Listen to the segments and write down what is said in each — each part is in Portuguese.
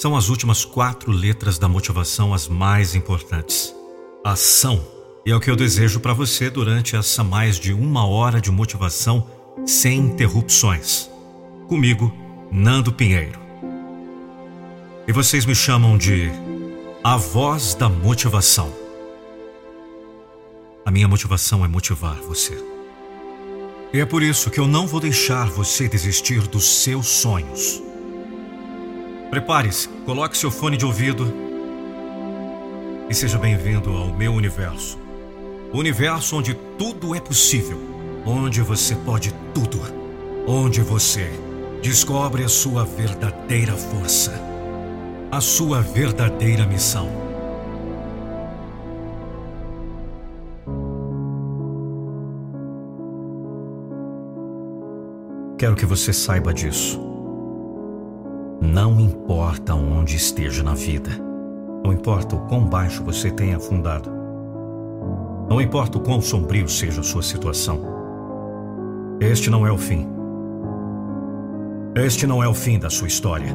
São as últimas quatro letras da motivação as mais importantes. Ação. E é o que eu desejo para você durante essa mais de uma hora de motivação sem interrupções. Comigo, Nando Pinheiro. E vocês me chamam de a voz da motivação. A minha motivação é motivar você. E é por isso que eu não vou deixar você desistir dos seus sonhos. Prepare-se, coloque seu fone de ouvido e seja bem-vindo ao meu universo. O universo onde tudo é possível, onde você pode tudo, onde você descobre a sua verdadeira força, a sua verdadeira missão. Quero que você saiba disso. Não importa onde esteja na vida, não importa o quão baixo você tenha afundado, não importa o quão sombrio seja a sua situação, este não é o fim. Este não é o fim da sua história.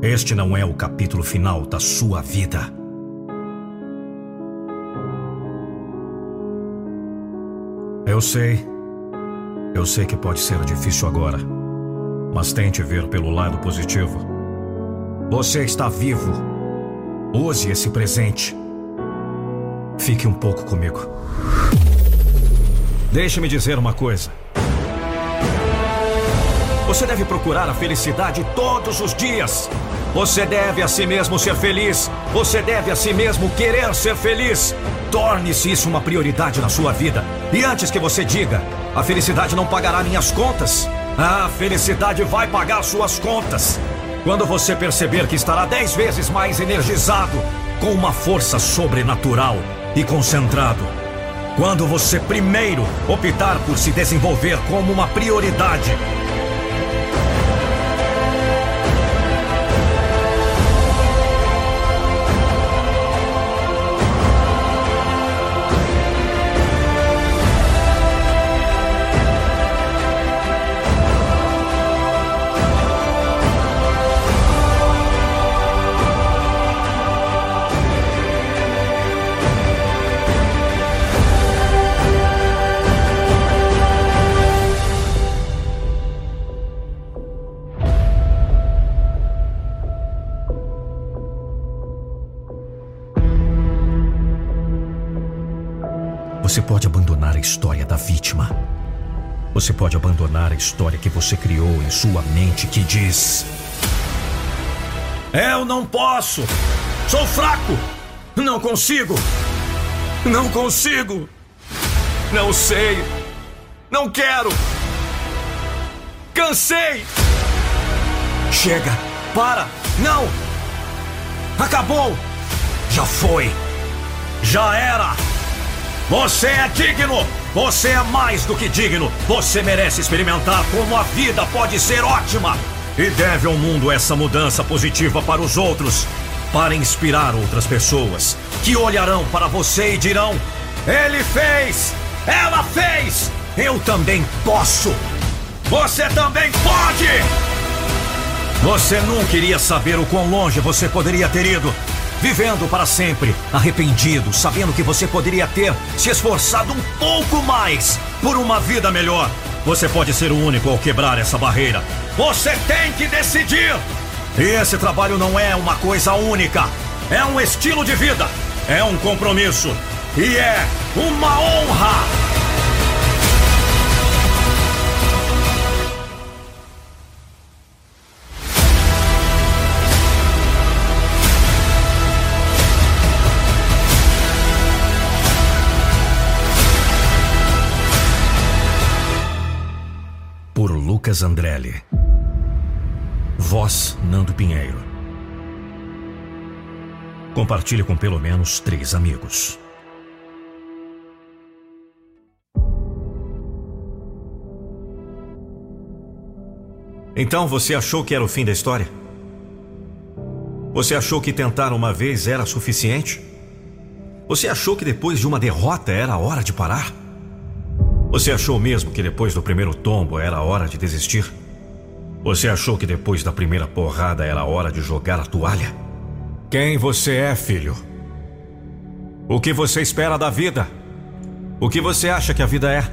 Este não é o capítulo final da sua vida. Eu sei eu sei que pode ser difícil agora, mas tente ver pelo lado positivo. Você está vivo. Use esse presente. Fique um pouco comigo. Deixe-me dizer uma coisa. Você deve procurar a felicidade todos os dias. Você deve a si mesmo ser feliz. Você deve a si mesmo querer ser feliz. Torne-se isso uma prioridade na sua vida. E antes que você diga, a felicidade não pagará minhas contas. A felicidade vai pagar suas contas. Quando você perceber que estará dez vezes mais energizado, com uma força sobrenatural e concentrado. Quando você primeiro optar por se desenvolver como uma prioridade Você pode abandonar a história da vítima. Você pode abandonar a história que você criou em sua mente que diz: Eu não posso! Sou fraco! Não consigo! Não consigo! Não sei! Não quero! Cansei! Chega! Para! Não! Acabou! Já foi! Já era! Você é digno! Você é mais do que digno! Você merece experimentar como a vida pode ser ótima! E deve ao mundo essa mudança positiva para os outros, para inspirar outras pessoas, que olharão para você e dirão: Ele fez! Ela fez! Eu também posso! Você também pode! Você nunca iria saber o quão longe você poderia ter ido vivendo para sempre, arrependido, sabendo que você poderia ter se esforçado um pouco mais por uma vida melhor. Você pode ser o único ao quebrar essa barreira. Você tem que decidir! Esse trabalho não é uma coisa única, é um estilo de vida, é um compromisso e é uma honra! Lucas Andrelli. Voz Nando Pinheiro. Compartilhe com pelo menos três amigos. Então você achou que era o fim da história? Você achou que tentar uma vez era suficiente? Você achou que depois de uma derrota era hora de parar? Você achou mesmo que depois do primeiro tombo era hora de desistir? Você achou que depois da primeira porrada era hora de jogar a toalha? Quem você é, filho? O que você espera da vida? O que você acha que a vida é?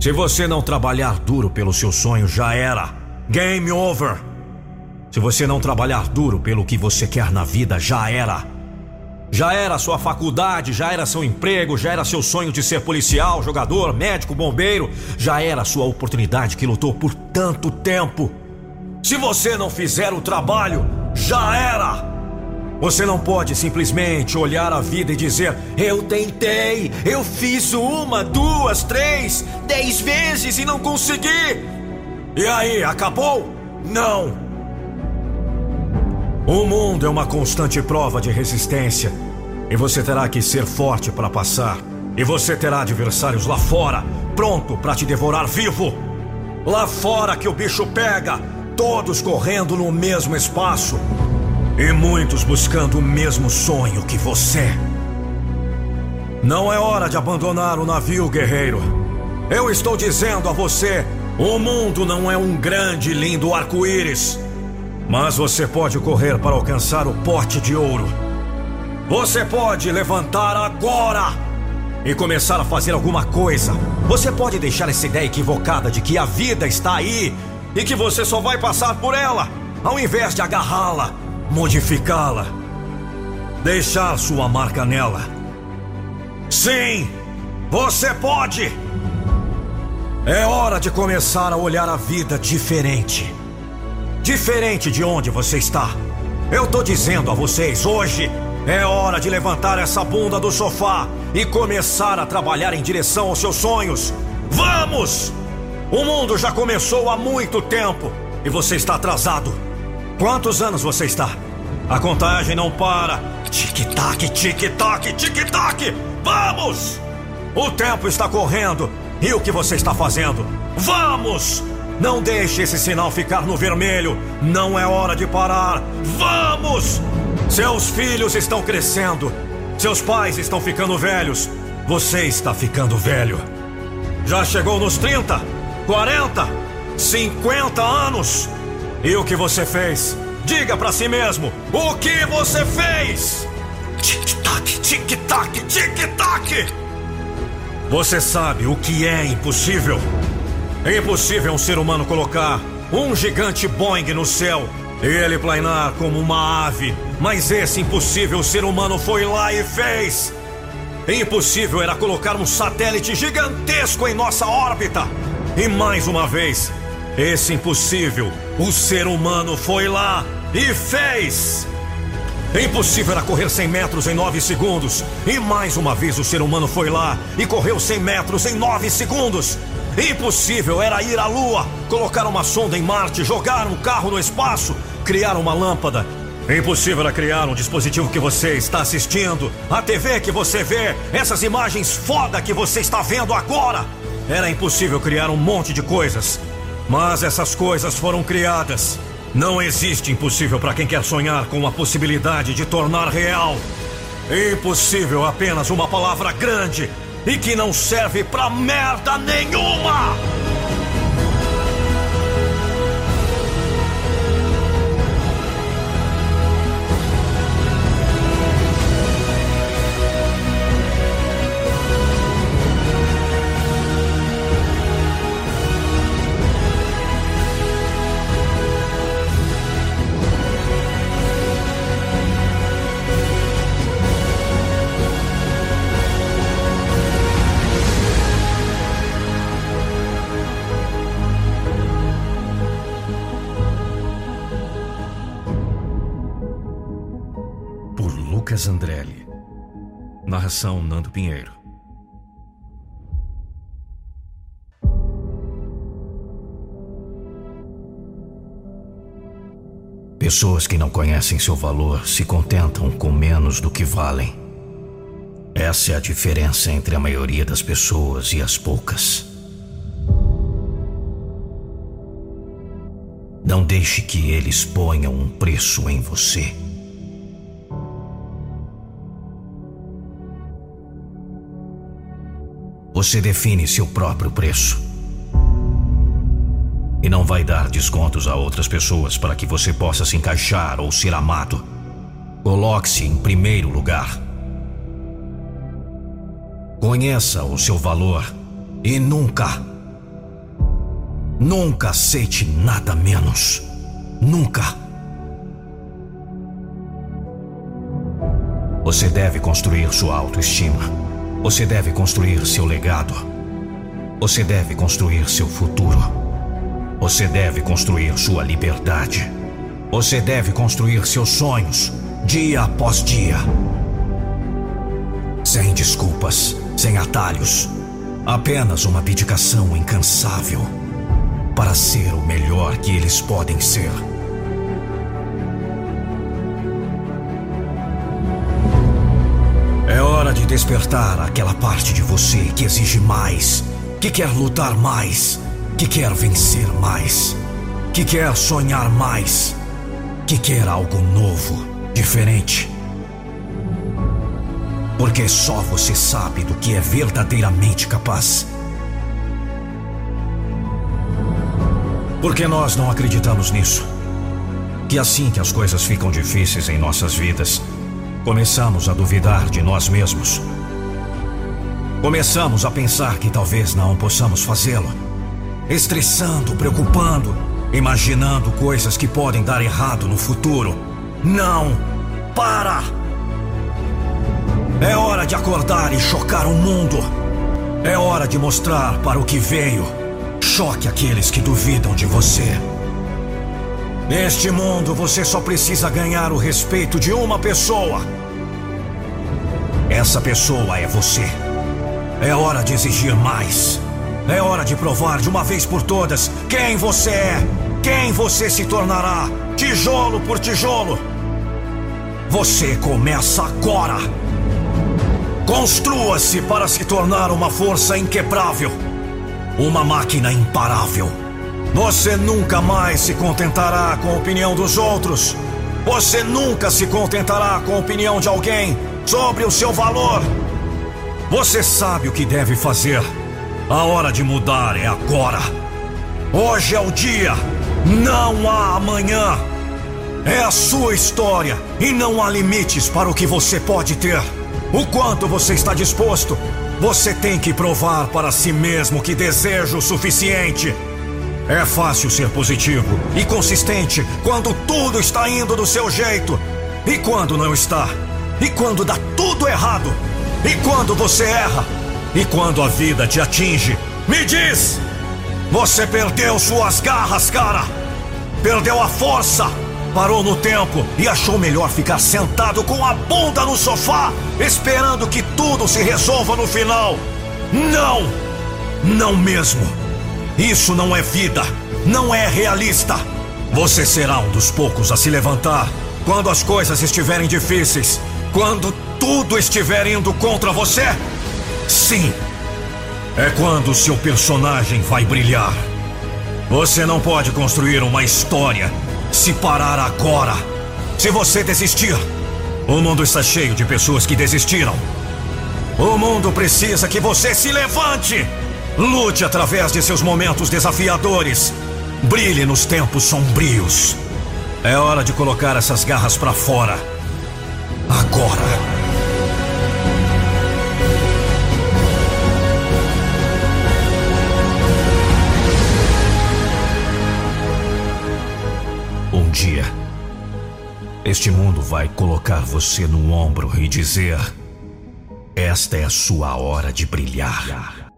Se você não trabalhar duro pelo seu sonho, já era. Game over. Se você não trabalhar duro pelo que você quer na vida, já era. Já era sua faculdade, já era seu emprego, já era seu sonho de ser policial, jogador, médico, bombeiro, já era sua oportunidade que lutou por tanto tempo. Se você não fizer o trabalho, já era. Você não pode simplesmente olhar a vida e dizer: Eu tentei, eu fiz uma, duas, três, dez vezes e não consegui. E aí, acabou? Não. O mundo é uma constante prova de resistência. E você terá que ser forte para passar. E você terá adversários lá fora, pronto para te devorar vivo. Lá fora que o bicho pega, todos correndo no mesmo espaço. E muitos buscando o mesmo sonho que você. Não é hora de abandonar o navio, guerreiro. Eu estou dizendo a você: o mundo não é um grande e lindo arco-íris. Mas você pode correr para alcançar o pote de ouro. Você pode levantar agora e começar a fazer alguma coisa. Você pode deixar essa ideia equivocada de que a vida está aí e que você só vai passar por ela, ao invés de agarrá-la, modificá-la, deixar sua marca nela. Sim, você pode! É hora de começar a olhar a vida diferente. Diferente de onde você está. Eu tô dizendo a vocês, hoje é hora de levantar essa bunda do sofá e começar a trabalhar em direção aos seus sonhos. Vamos! O mundo já começou há muito tempo e você está atrasado. Quantos anos você está? A contagem não para. Tic-tac, tic-tac, tic-tac! Vamos! O tempo está correndo e o que você está fazendo? Vamos! Não deixe esse sinal ficar no vermelho. Não é hora de parar. Vamos! Seus filhos estão crescendo. Seus pais estão ficando velhos. Você está ficando velho. Já chegou nos 30, 40, 50 anos. E o que você fez? Diga para si mesmo: o que você fez? Tic-tac, tic-tac, tic-tac. Você sabe o que é impossível? É impossível um ser humano colocar um gigante Boeing no céu e ele planar como uma ave. Mas esse impossível ser humano foi lá e fez. Impossível era colocar um satélite gigantesco em nossa órbita. E mais uma vez, esse impossível, o ser humano foi lá e fez. Impossível era correr 100 metros em 9 segundos. E mais uma vez o ser humano foi lá e correu 100 metros em 9 segundos. Impossível era ir à Lua, colocar uma sonda em Marte, jogar um carro no espaço, criar uma lâmpada. Impossível era criar um dispositivo que você está assistindo, a TV que você vê, essas imagens foda que você está vendo agora. Era impossível criar um monte de coisas. Mas essas coisas foram criadas. Não existe impossível para quem quer sonhar com a possibilidade de tornar real. Impossível apenas uma palavra grande e que não serve pra merda nenhuma! Narração Nando Pinheiro. Pessoas que não conhecem seu valor se contentam com menos do que valem. Essa é a diferença entre a maioria das pessoas e as poucas. Não deixe que eles ponham um preço em você. Você define seu próprio preço. e não vai dar descontos a outras pessoas para que você possa se encaixar ou ser amado. Coloque-se em primeiro lugar. Conheça o seu valor e nunca, nunca aceite nada menos. Nunca. Você deve construir sua autoestima. Você deve construir seu legado. Você deve construir seu futuro. Você deve construir sua liberdade. Você deve construir seus sonhos, dia após dia. Sem desculpas, sem atalhos. Apenas uma dedicação incansável para ser o melhor que eles podem ser. De despertar aquela parte de você que exige mais, que quer lutar mais, que quer vencer mais, que quer sonhar mais, que quer algo novo, diferente. Porque só você sabe do que é verdadeiramente capaz. Porque nós não acreditamos nisso. Que assim que as coisas ficam difíceis em nossas vidas, começamos a duvidar de nós mesmos. Começamos a pensar que talvez não possamos fazê-lo. Estressando, preocupando, imaginando coisas que podem dar errado no futuro. Não! Para! É hora de acordar e chocar o mundo. É hora de mostrar para o que veio Choque aqueles que duvidam de você. Neste mundo, você só precisa ganhar o respeito de uma pessoa. Essa pessoa é você. É hora de exigir mais. É hora de provar de uma vez por todas quem você é, quem você se tornará, tijolo por tijolo. Você começa agora. Construa-se para se tornar uma força inquebrável. Uma máquina imparável. Você nunca mais se contentará com a opinião dos outros. Você nunca se contentará com a opinião de alguém sobre o seu valor. Você sabe o que deve fazer. A hora de mudar é agora. Hoje é o dia. Não há amanhã. É a sua história e não há limites para o que você pode ter. O quanto você está disposto você tem que provar para si mesmo que deseja o suficiente. É fácil ser positivo e consistente quando tudo está indo do seu jeito. E quando não está? E quando dá tudo errado? E quando você erra? E quando a vida te atinge? Me diz! Você perdeu suas garras, cara! Perdeu a força! parou no tempo e achou melhor ficar sentado com a bunda no sofá, esperando que tudo se resolva no final. Não! Não mesmo! Isso não é vida, não é realista. Você será um dos poucos a se levantar quando as coisas estiverem difíceis, quando tudo estiver indo contra você? Sim! É quando seu personagem vai brilhar. Você não pode construir uma história se parar agora, se você desistir, o mundo está cheio de pessoas que desistiram. O mundo precisa que você se levante. Lute através de seus momentos desafiadores. Brilhe nos tempos sombrios. É hora de colocar essas garras para fora. Agora. dia, este mundo vai colocar você no ombro e dizer: Esta é a sua hora de brilhar.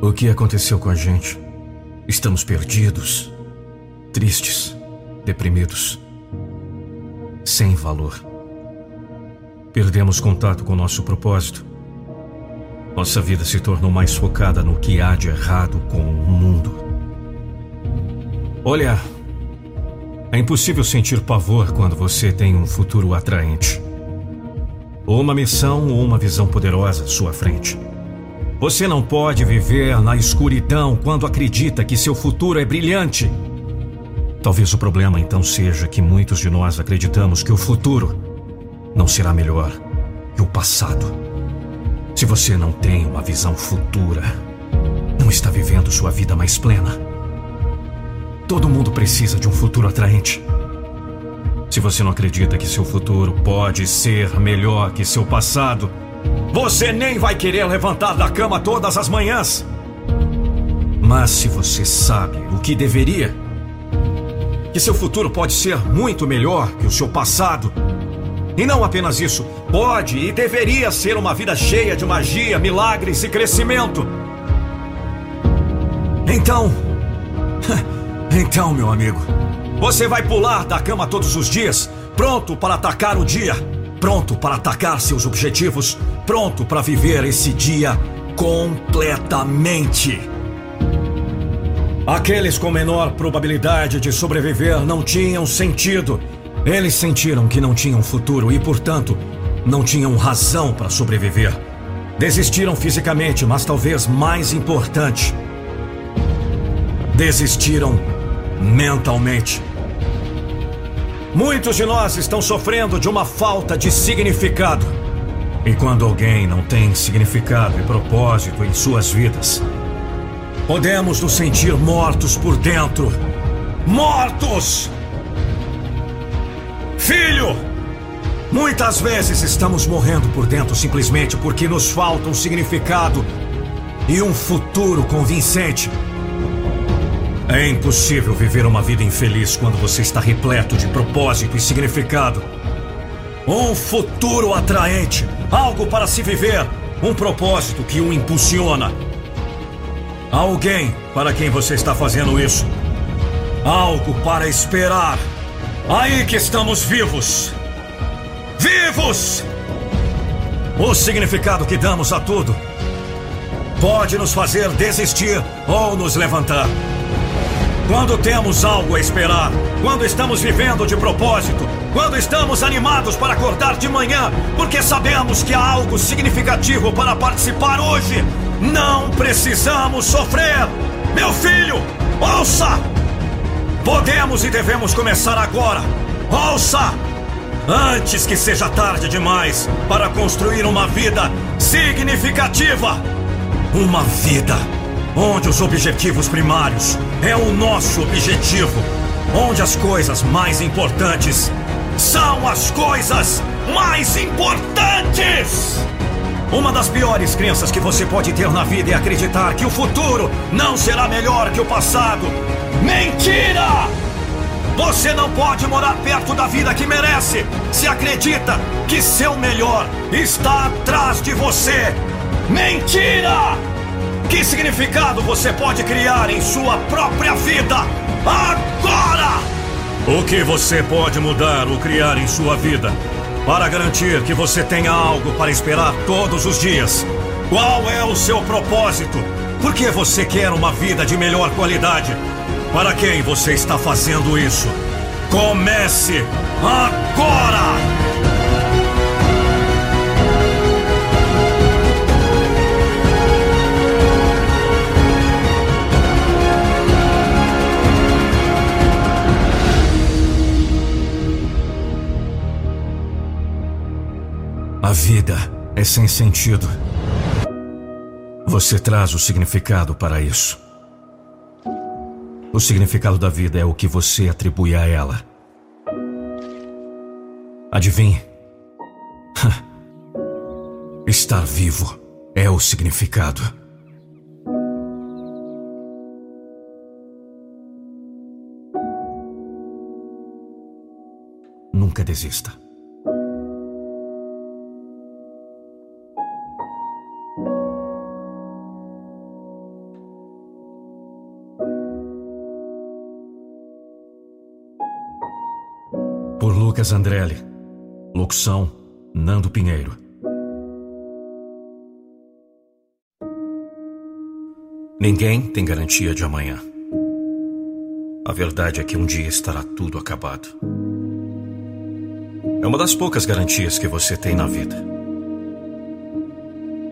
O que aconteceu com a gente? Estamos perdidos, tristes, deprimidos, sem valor. Perdemos contato com nosso propósito. Nossa vida se tornou mais focada no que há de errado com o mundo. Olha, é impossível sentir pavor quando você tem um futuro atraente. Ou uma missão ou uma visão poderosa à sua frente. Você não pode viver na escuridão quando acredita que seu futuro é brilhante. Talvez o problema então seja que muitos de nós acreditamos que o futuro não será melhor que o passado. Se você não tem uma visão futura, não está vivendo sua vida mais plena. Todo mundo precisa de um futuro atraente. Se você não acredita que seu futuro pode ser melhor que seu passado, você nem vai querer levantar da cama todas as manhãs. Mas se você sabe o que deveria, que seu futuro pode ser muito melhor que o seu passado, e não apenas isso, pode e deveria ser uma vida cheia de magia, milagres e crescimento. Então. Então, meu amigo, você vai pular da cama todos os dias, pronto para atacar o dia, pronto para atacar seus objetivos, pronto para viver esse dia completamente. Aqueles com menor probabilidade de sobreviver não tinham sentido eles sentiram que não tinham futuro e, portanto, não tinham razão para sobreviver. Desistiram fisicamente, mas talvez mais importante, desistiram mentalmente. Muitos de nós estão sofrendo de uma falta de significado. E quando alguém não tem significado e propósito em suas vidas, podemos nos sentir mortos por dentro. Mortos! Filho! Muitas vezes estamos morrendo por dentro simplesmente porque nos falta um significado e um futuro convincente. É impossível viver uma vida infeliz quando você está repleto de propósito e significado. Um futuro atraente, algo para se viver, um propósito que o impulsiona. Alguém para quem você está fazendo isso. Algo para esperar. Aí que estamos vivos. Vivos! O significado que damos a tudo pode nos fazer desistir ou nos levantar. Quando temos algo a esperar, quando estamos vivendo de propósito, quando estamos animados para acordar de manhã, porque sabemos que há algo significativo para participar hoje, não precisamos sofrer. Meu filho, ouça! Podemos e devemos começar agora. Ouça! Antes que seja tarde demais para construir uma vida significativa. Uma vida onde os objetivos primários é o nosso objetivo. Onde as coisas mais importantes são as coisas mais importantes. Uma das piores crenças que você pode ter na vida é acreditar que o futuro não será melhor que o passado Mentira! Você não pode morar perto da vida que merece se acredita que seu melhor está atrás de você. Mentira! Que significado você pode criar em sua própria vida agora? O que você pode mudar ou criar em sua vida para garantir que você tenha algo para esperar todos os dias? Qual é o seu propósito? Por que você quer uma vida de melhor qualidade? Para quem você está fazendo isso? Comece agora! A vida é sem sentido. Você traz o significado para isso. O significado da vida é o que você atribui a ela. Adivinhe? Estar vivo é o significado. Nunca desista. Andrelli. Locução: Nando Pinheiro. Ninguém tem garantia de amanhã. A verdade é que um dia estará tudo acabado. É uma das poucas garantias que você tem na vida.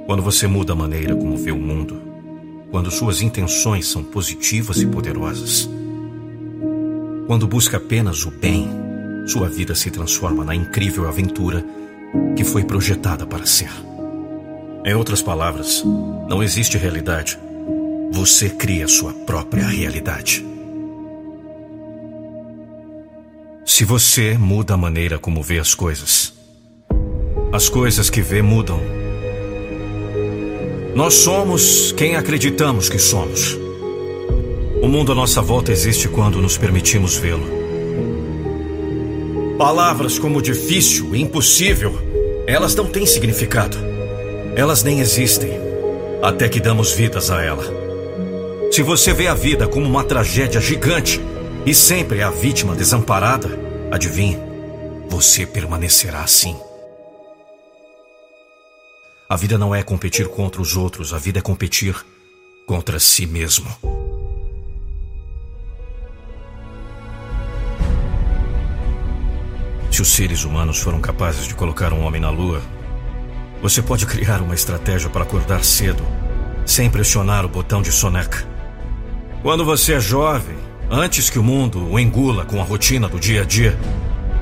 Quando você muda a maneira como vê o mundo, quando suas intenções são positivas e poderosas, quando busca apenas o bem sua vida se transforma na incrível aventura que foi projetada para ser. Em outras palavras, não existe realidade. Você cria sua própria realidade. Se você muda a maneira como vê as coisas, as coisas que vê mudam. Nós somos quem acreditamos que somos. O mundo à nossa volta existe quando nos permitimos vê-lo. Palavras como difícil impossível, elas não têm significado. Elas nem existem até que damos vidas a ela. Se você vê a vida como uma tragédia gigante e sempre é a vítima desamparada, adivinhe, você permanecerá assim. A vida não é competir contra os outros, a vida é competir contra si mesmo. Se os seres humanos foram capazes de colocar um homem na lua, você pode criar uma estratégia para acordar cedo, sem pressionar o botão de soneca. Quando você é jovem, antes que o mundo o engula com a rotina do dia a dia,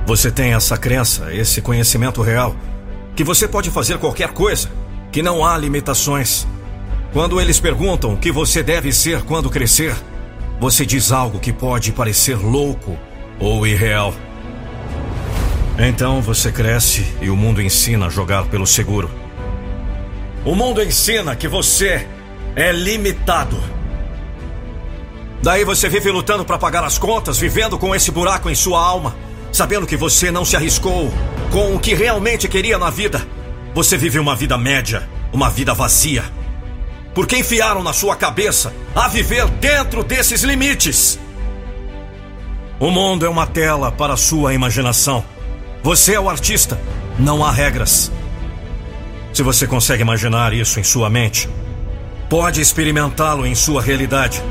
você tem essa crença, esse conhecimento real, que você pode fazer qualquer coisa, que não há limitações. Quando eles perguntam o que você deve ser quando crescer, você diz algo que pode parecer louco ou irreal. Então você cresce e o mundo ensina a jogar pelo seguro. O mundo ensina que você é limitado. Daí você vive lutando para pagar as contas, vivendo com esse buraco em sua alma, sabendo que você não se arriscou com o que realmente queria na vida. Você vive uma vida média, uma vida vazia. Porque enfiaram na sua cabeça a viver dentro desses limites. O mundo é uma tela para sua imaginação. Você é o artista. Não há regras. Se você consegue imaginar isso em sua mente, pode experimentá-lo em sua realidade.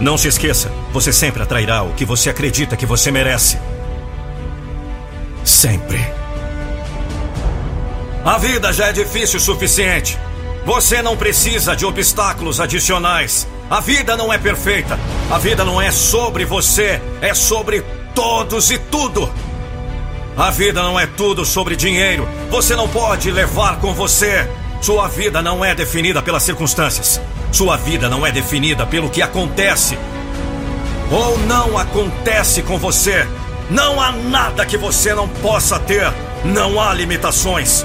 Não se esqueça, você sempre atrairá o que você acredita que você merece. Sempre. A vida já é difícil o suficiente. Você não precisa de obstáculos adicionais. A vida não é perfeita. A vida não é sobre você, é sobre todos e tudo. A vida não é tudo sobre dinheiro. Você não pode levar com você. Sua vida não é definida pelas circunstâncias. Sua vida não é definida pelo que acontece ou não acontece com você. Não há nada que você não possa ter. Não há limitações.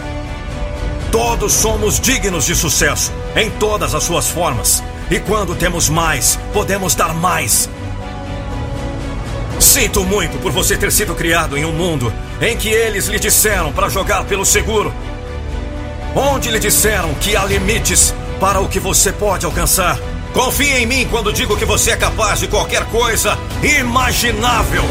Todos somos dignos de sucesso, em todas as suas formas. E quando temos mais, podemos dar mais. Sinto muito por você ter sido criado em um mundo em que eles lhe disseram para jogar pelo seguro. Onde lhe disseram que há limites para o que você pode alcançar. Confie em mim quando digo que você é capaz de qualquer coisa imaginável.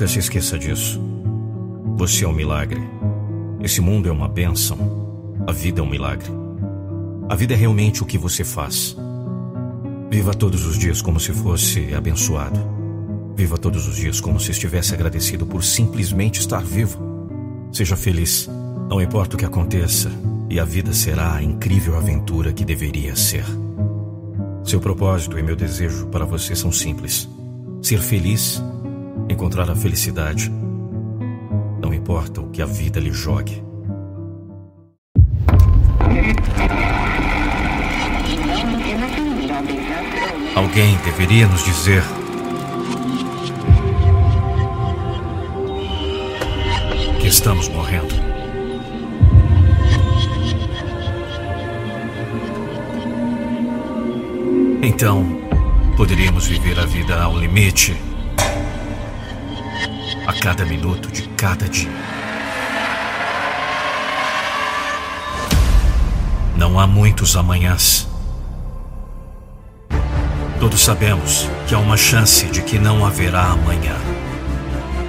Nunca se esqueça disso. Você é um milagre. Esse mundo é uma bênção. A vida é um milagre. A vida é realmente o que você faz. Viva todos os dias como se fosse abençoado. Viva todos os dias como se estivesse agradecido por simplesmente estar vivo. Seja feliz, não importa o que aconteça, e a vida será a incrível aventura que deveria ser. Seu propósito e meu desejo para você são simples: ser feliz encontrar a felicidade. Não importa o que a vida lhe jogue. Alguém deveria nos dizer. Que estamos morrendo. Então, poderíamos viver a vida ao limite a cada minuto de cada dia. Não há muitos amanhãs. Do Todos sabemos que há uma chance de que não haverá amanhã.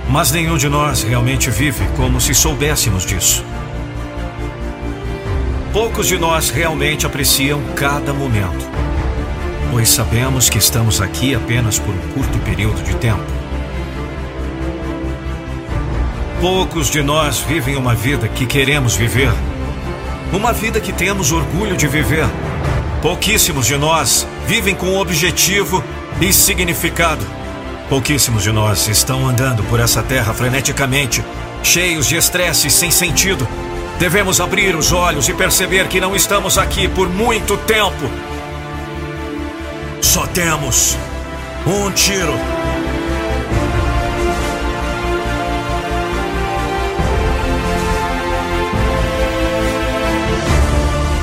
Mas nenhum de nós realmente vive como se soubéssemos disso. Poucos de nós realmente apreciam cada momento, pois sabemos que estamos aqui apenas por um curto período de tempo. Poucos de nós vivem uma vida que queremos viver, uma vida que temos orgulho de viver. Pouquíssimos de nós vivem com objetivo e significado. Pouquíssimos de nós estão andando por essa terra freneticamente, cheios de estresse sem sentido. Devemos abrir os olhos e perceber que não estamos aqui por muito tempo. Só temos um tiro.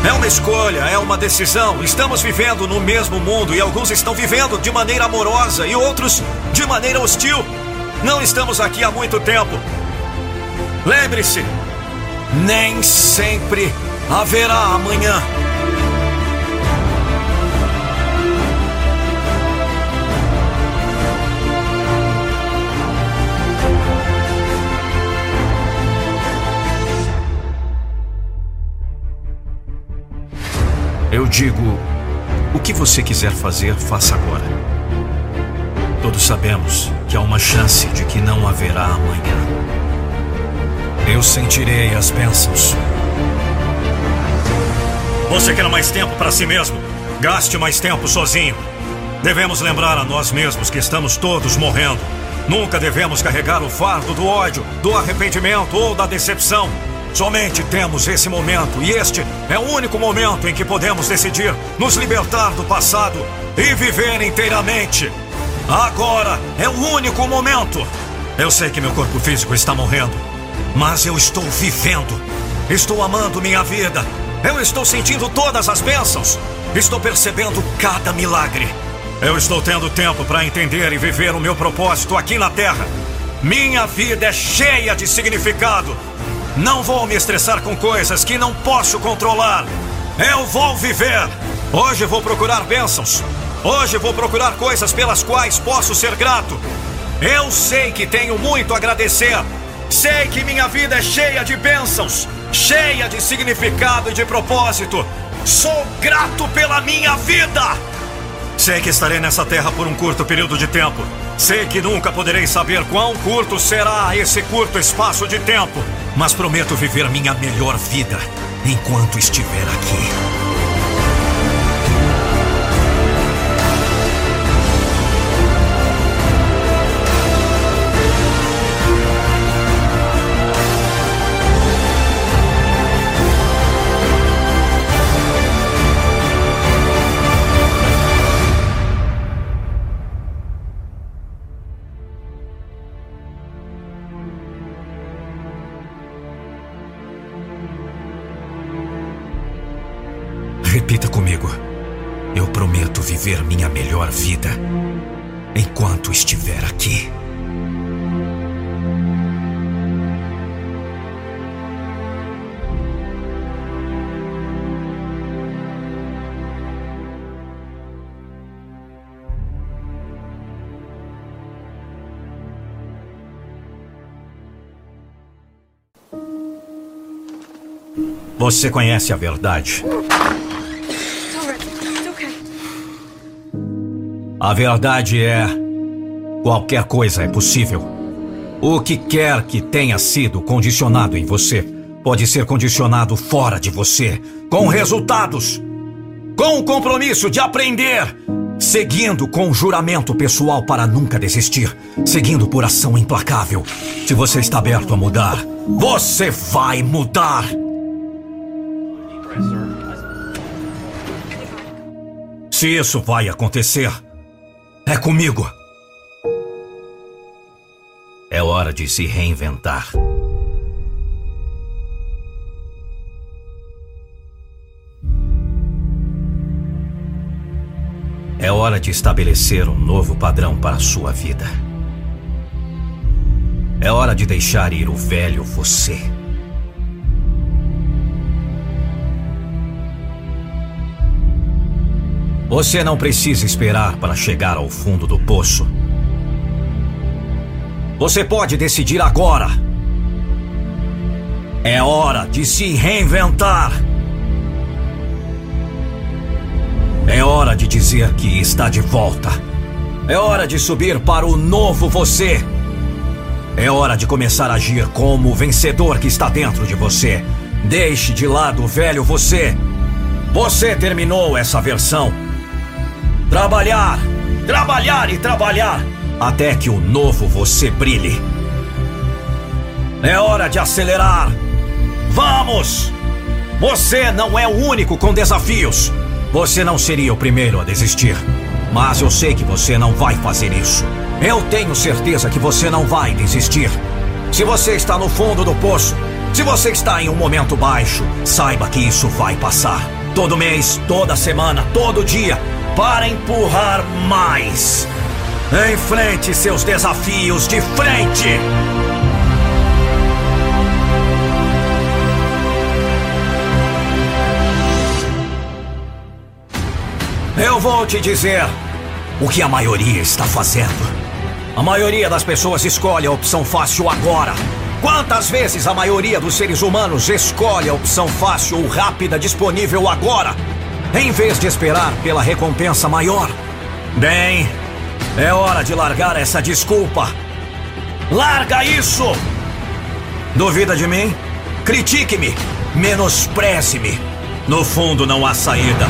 É uma escolha, é uma decisão. Estamos vivendo no mesmo mundo e alguns estão vivendo de maneira amorosa e outros de maneira hostil. Não estamos aqui há muito tempo. Lembre-se, nem sempre haverá amanhã. Eu digo: o que você quiser fazer, faça agora. Todos sabemos que há uma chance de que não haverá amanhã. Eu sentirei as bênçãos. Você quer mais tempo para si mesmo? Gaste mais tempo sozinho. Devemos lembrar a nós mesmos que estamos todos morrendo. Nunca devemos carregar o fardo do ódio, do arrependimento ou da decepção. Somente temos esse momento, e este é o único momento em que podemos decidir nos libertar do passado e viver inteiramente. Agora é o único momento. Eu sei que meu corpo físico está morrendo, mas eu estou vivendo. Estou amando minha vida. Eu estou sentindo todas as bênçãos. Estou percebendo cada milagre. Eu estou tendo tempo para entender e viver o meu propósito aqui na Terra. Minha vida é cheia de significado. Não vou me estressar com coisas que não posso controlar. Eu vou viver. Hoje vou procurar bênçãos. Hoje vou procurar coisas pelas quais posso ser grato. Eu sei que tenho muito a agradecer. Sei que minha vida é cheia de bênçãos, cheia de significado e de propósito. Sou grato pela minha vida. Sei que estarei nessa terra por um curto período de tempo. Sei que nunca poderei saber quão curto será esse curto espaço de tempo, mas prometo viver minha melhor vida enquanto estiver aqui. Você conhece a verdade. A verdade é: qualquer coisa é possível. O que quer que tenha sido condicionado em você pode ser condicionado fora de você, com resultados, com o compromisso de aprender, seguindo com juramento pessoal para nunca desistir, seguindo por ação implacável. Se você está aberto a mudar, você vai mudar. Se isso vai acontecer, é comigo. É hora de se reinventar. É hora de estabelecer um novo padrão para a sua vida. É hora de deixar ir o velho você. Você não precisa esperar para chegar ao fundo do poço. Você pode decidir agora. É hora de se reinventar. É hora de dizer que está de volta. É hora de subir para o novo você. É hora de começar a agir como o vencedor que está dentro de você. Deixe de lado o velho você. Você terminou essa versão. Trabalhar, trabalhar e trabalhar até que o novo você brilhe. É hora de acelerar. Vamos! Você não é o único com desafios. Você não seria o primeiro a desistir. Mas eu sei que você não vai fazer isso. Eu tenho certeza que você não vai desistir. Se você está no fundo do poço, se você está em um momento baixo, saiba que isso vai passar. Todo mês, toda semana, todo dia, para empurrar mais. Enfrente seus desafios de frente! Eu vou te dizer o que a maioria está fazendo. A maioria das pessoas escolhe a opção fácil agora. Quantas vezes a maioria dos seres humanos escolhe a opção fácil ou rápida disponível agora, em vez de esperar pela recompensa maior? Bem, é hora de largar essa desculpa. Larga isso! Duvida de mim? Critique-me, menospreze-me. No fundo, não há saída.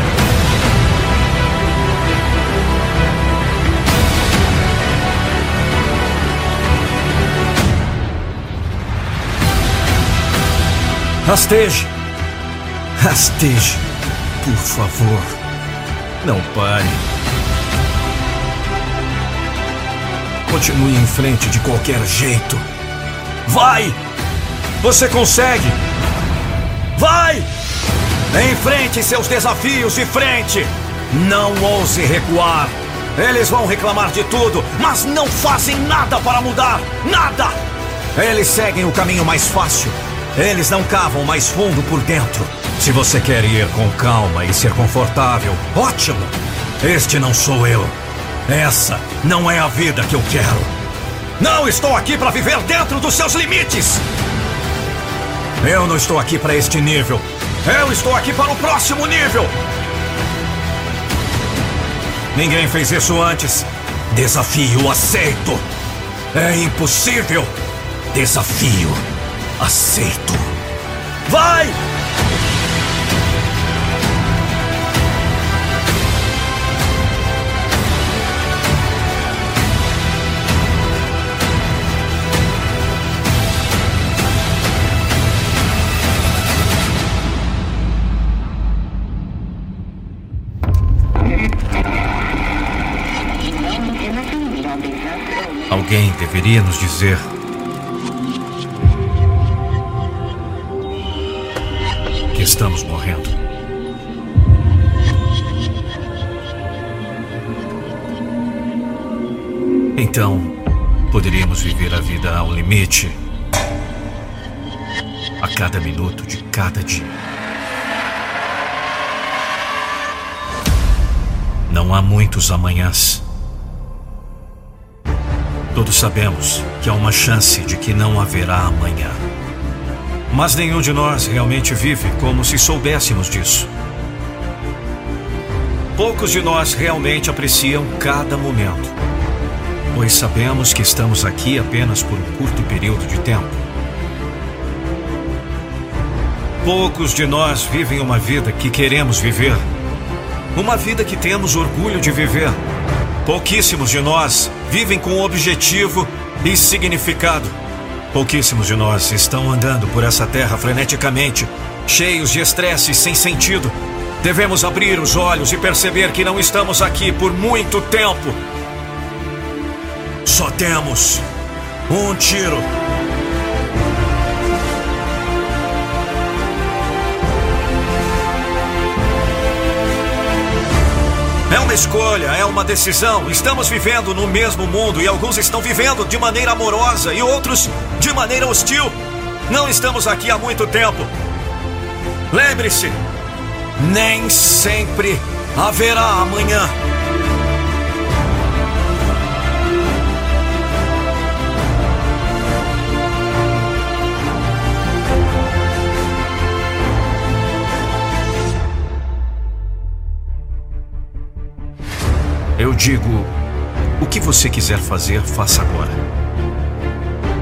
Rasteje. Rasteje. Por favor. Não pare. Continue em frente de qualquer jeito. Vai! Você consegue! Vai! Enfrente seus desafios de frente! Não ouse recuar! Eles vão reclamar de tudo, mas não fazem nada para mudar! Nada! Eles seguem o caminho mais fácil, eles não cavam mais fundo por dentro. Se você quer ir com calma e ser confortável, ótimo! Este não sou eu. Essa não é a vida que eu quero. Não estou aqui para viver dentro dos seus limites! Eu não estou aqui para este nível. Eu estou aqui para o próximo nível! Ninguém fez isso antes. Desafio aceito. É impossível. Desafio aceito. Vai! Alguém deveria nos dizer estamos morrendo. Então, poderíamos viver a vida ao limite, a cada minuto de cada dia. Não há muitos amanhãs. Todos sabemos que há uma chance de que não haverá amanhã. Mas nenhum de nós realmente vive como se soubéssemos disso. Poucos de nós realmente apreciam cada momento, pois sabemos que estamos aqui apenas por um curto período de tempo. Poucos de nós vivem uma vida que queremos viver, uma vida que temos orgulho de viver. Pouquíssimos de nós vivem com objetivo e significado. Pouquíssimos de nós estão andando por essa terra freneticamente, cheios de estresse sem sentido. Devemos abrir os olhos e perceber que não estamos aqui por muito tempo. Só temos um tiro. Escolha, é uma decisão. Estamos vivendo no mesmo mundo e alguns estão vivendo de maneira amorosa e outros de maneira hostil. Não estamos aqui há muito tempo. Lembre-se, nem sempre haverá amanhã. Digo: o que você quiser fazer, faça agora.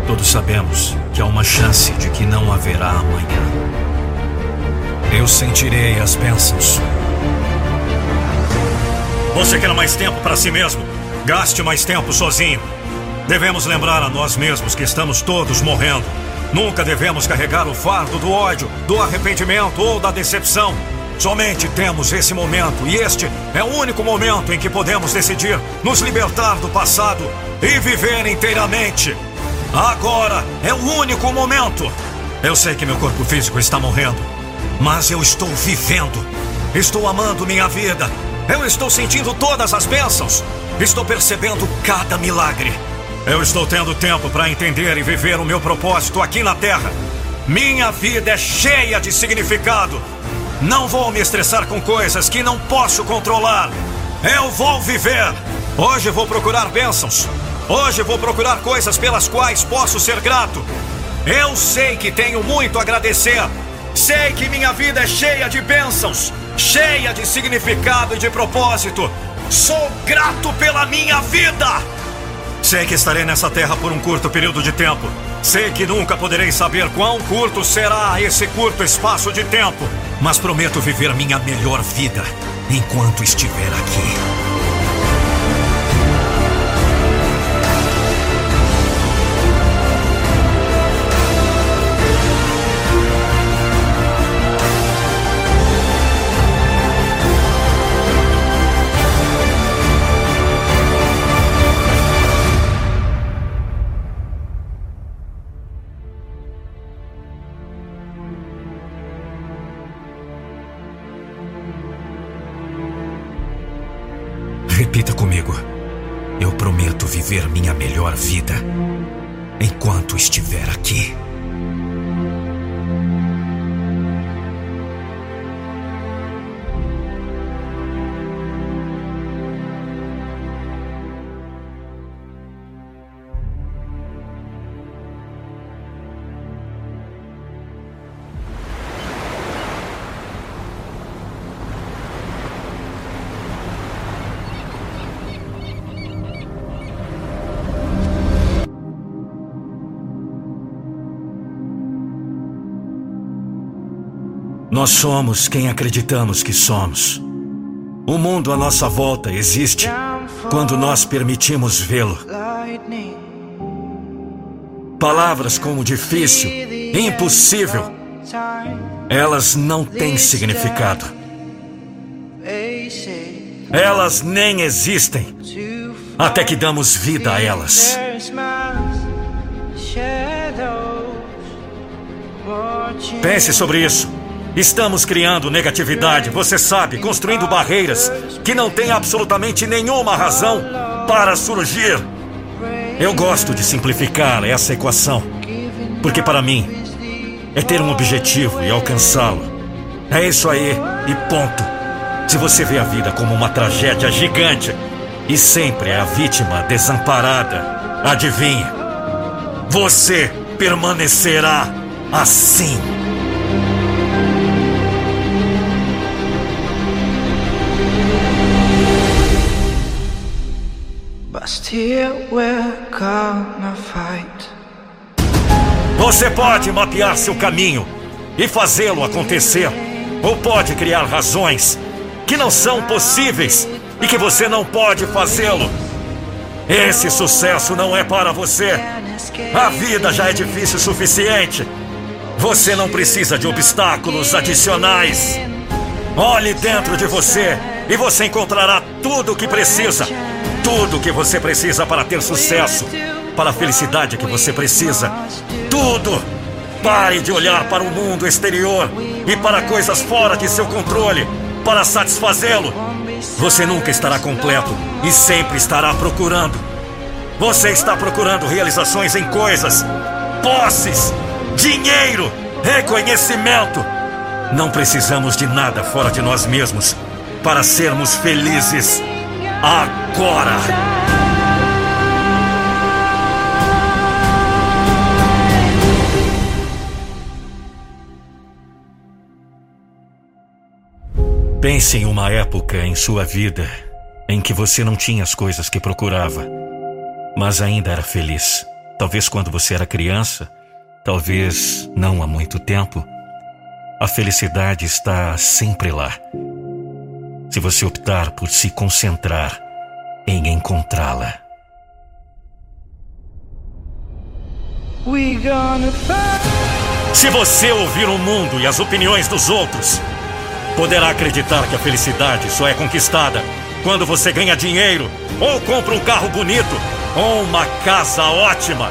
Todos sabemos que há uma chance de que não haverá amanhã. Eu sentirei as bênçãos. Você quer mais tempo para si mesmo? Gaste mais tempo sozinho. Devemos lembrar a nós mesmos que estamos todos morrendo. Nunca devemos carregar o fardo do ódio, do arrependimento ou da decepção. Somente temos esse momento, e este é o único momento em que podemos decidir nos libertar do passado e viver inteiramente. Agora é o único momento. Eu sei que meu corpo físico está morrendo, mas eu estou vivendo. Estou amando minha vida. Eu estou sentindo todas as bênçãos. Estou percebendo cada milagre. Eu estou tendo tempo para entender e viver o meu propósito aqui na Terra. Minha vida é cheia de significado. Não vou me estressar com coisas que não posso controlar. Eu vou viver. Hoje vou procurar bênçãos. Hoje vou procurar coisas pelas quais posso ser grato. Eu sei que tenho muito a agradecer. Sei que minha vida é cheia de bênçãos, cheia de significado e de propósito. Sou grato pela minha vida. Sei que estarei nessa terra por um curto período de tempo. Sei que nunca poderei saber quão curto será esse curto espaço de tempo mas prometo viver minha melhor vida enquanto estiver aqui. Nós somos quem acreditamos que somos. O mundo à nossa volta existe quando nós permitimos vê-lo. Palavras como difícil, impossível, elas não têm significado. Elas nem existem até que damos vida a elas. Pense sobre isso. Estamos criando negatividade, você sabe, construindo barreiras que não têm absolutamente nenhuma razão para surgir. Eu gosto de simplificar essa equação, porque para mim é ter um objetivo e alcançá-lo. É isso aí e ponto. Se você vê a vida como uma tragédia gigante e sempre é a vítima desamparada, adivinhe, você permanecerá assim. Você pode mapear seu caminho e fazê-lo acontecer, ou pode criar razões que não são possíveis e que você não pode fazê-lo. Esse sucesso não é para você. A vida já é difícil o suficiente. Você não precisa de obstáculos adicionais. Olhe dentro de você e você encontrará tudo o que precisa tudo o que você precisa para ter sucesso, para a felicidade que você precisa. Tudo! Pare de olhar para o mundo exterior e para coisas fora de seu controle para satisfazê-lo. Você nunca estará completo e sempre estará procurando. Você está procurando realizações em coisas, posses, dinheiro, reconhecimento. Não precisamos de nada fora de nós mesmos para sermos felizes agora. Pense em uma época em sua vida em que você não tinha as coisas que procurava, mas ainda era feliz. Talvez quando você era criança, talvez não há muito tempo. A felicidade está sempre lá. Se você optar por se concentrar em encontrá-la. Se você ouvir o mundo e as opiniões dos outros, poderá acreditar que a felicidade só é conquistada quando você ganha dinheiro, ou compra um carro bonito, ou uma casa ótima.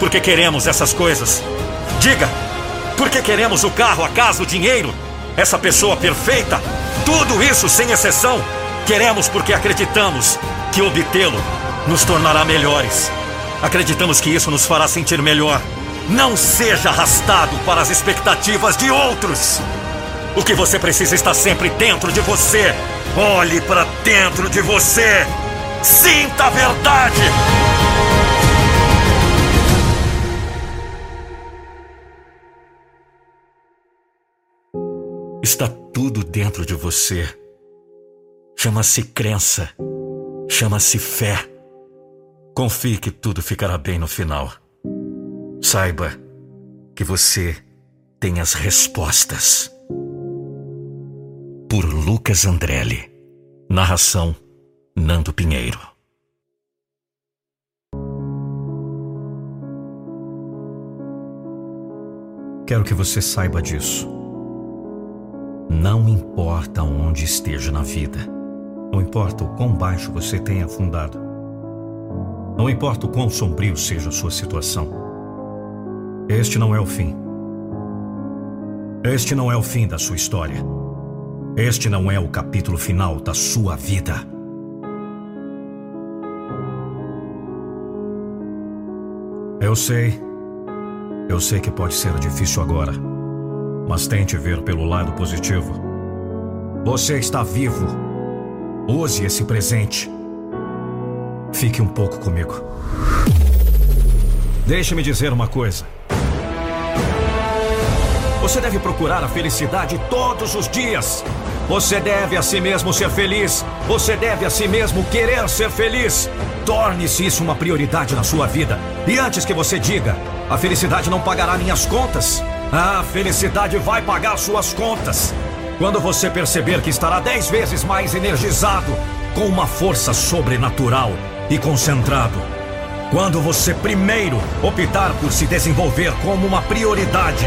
Porque queremos essas coisas. Diga, por que queremos o carro, a casa, o dinheiro? Essa pessoa perfeita? Tudo isso sem exceção. Queremos porque acreditamos que obtê-lo nos tornará melhores. Acreditamos que isso nos fará sentir melhor. Não seja arrastado para as expectativas de outros. O que você precisa está sempre dentro de você. Olhe para dentro de você. Sinta a verdade. Está tudo dentro de você. Chama-se crença. Chama-se fé. Confie que tudo ficará bem no final. Saiba que você tem as respostas por Lucas Andrelli. Narração: Nando Pinheiro. Quero que você saiba disso. Não importa onde esteja na vida, não importa o quão baixo você tenha afundado, não importa o quão sombrio seja a sua situação, este não é o fim. Este não é o fim da sua história. Este não é o capítulo final da sua vida. Eu sei. Eu sei que pode ser difícil agora. Mas tente ver pelo lado positivo. Você está vivo. Use esse presente. Fique um pouco comigo. Deixe-me dizer uma coisa. Você deve procurar a felicidade todos os dias. Você deve a si mesmo ser feliz. Você deve a si mesmo querer ser feliz. Torne-se isso uma prioridade na sua vida. E antes que você diga, a felicidade não pagará minhas contas. A felicidade vai pagar suas contas. Quando você perceber que estará dez vezes mais energizado, com uma força sobrenatural e concentrado. Quando você primeiro optar por se desenvolver como uma prioridade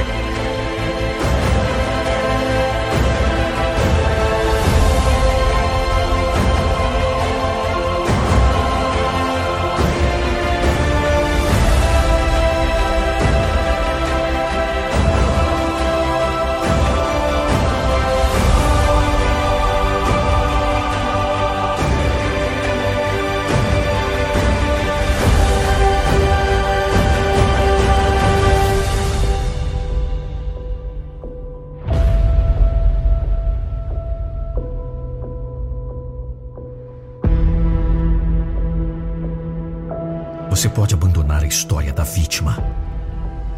pode abandonar a história da vítima.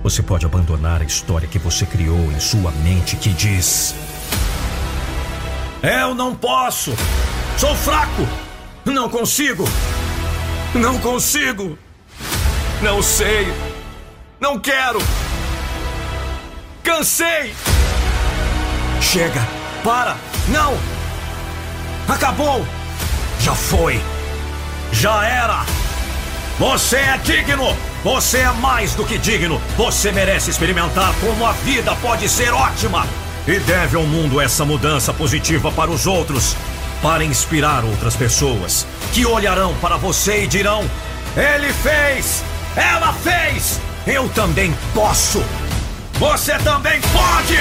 Você pode abandonar a história que você criou em sua mente que diz: Eu não posso! Sou fraco! Não consigo! Não consigo! Não sei! Não quero! Cansei! Chega! Para! Não! Acabou! Já foi! Já era! Você é digno! Você é mais do que digno! Você merece experimentar como a vida pode ser ótima! E deve ao mundo essa mudança positiva para os outros, para inspirar outras pessoas que olharão para você e dirão: Ele fez! Ela fez! Eu também posso! Você também pode!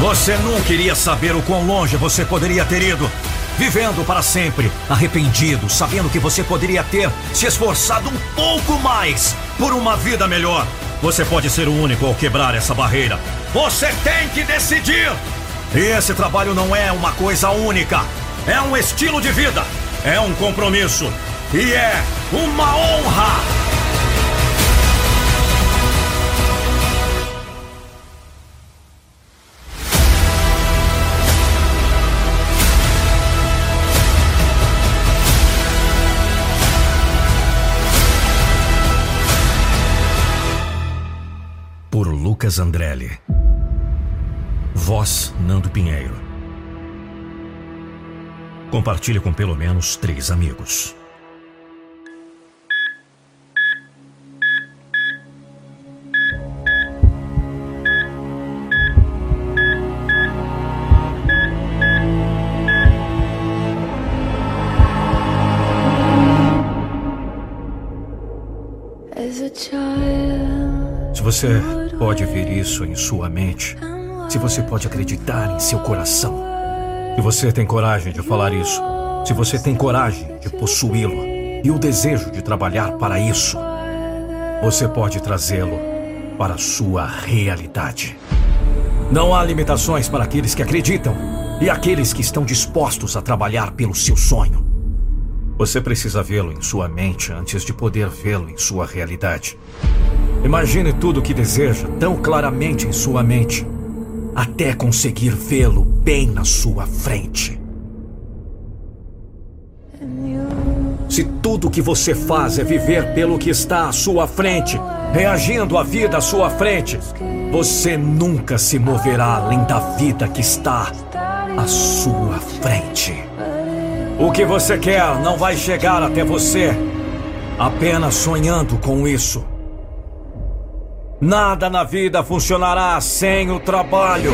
Você nunca iria saber o quão longe você poderia ter ido vivendo para sempre, arrependido, sabendo que você poderia ter se esforçado um pouco mais por uma vida melhor. Você pode ser o único ao quebrar essa barreira. Você tem que decidir! E esse trabalho não é uma coisa única. É um estilo de vida. É um compromisso. E é uma honra. Lucas Andrelli. Voz Nando Pinheiro. Compartilhe com pelo menos três amigos. Se você pode ver isso em sua mente, se você pode acreditar em seu coração, se você tem coragem de falar isso, se você tem coragem de possuí-lo e o desejo de trabalhar para isso, você pode trazê-lo para sua realidade. Não há limitações para aqueles que acreditam e aqueles que estão dispostos a trabalhar pelo seu sonho. Você precisa vê-lo em sua mente antes de poder vê-lo em sua realidade. Imagine tudo o que deseja tão claramente em sua mente, até conseguir vê-lo bem na sua frente. Se tudo o que você faz é viver pelo que está à sua frente, reagindo à vida à sua frente, você nunca se moverá além da vida que está à sua frente. O que você quer não vai chegar até você apenas sonhando com isso. Nada na vida funcionará sem o trabalho.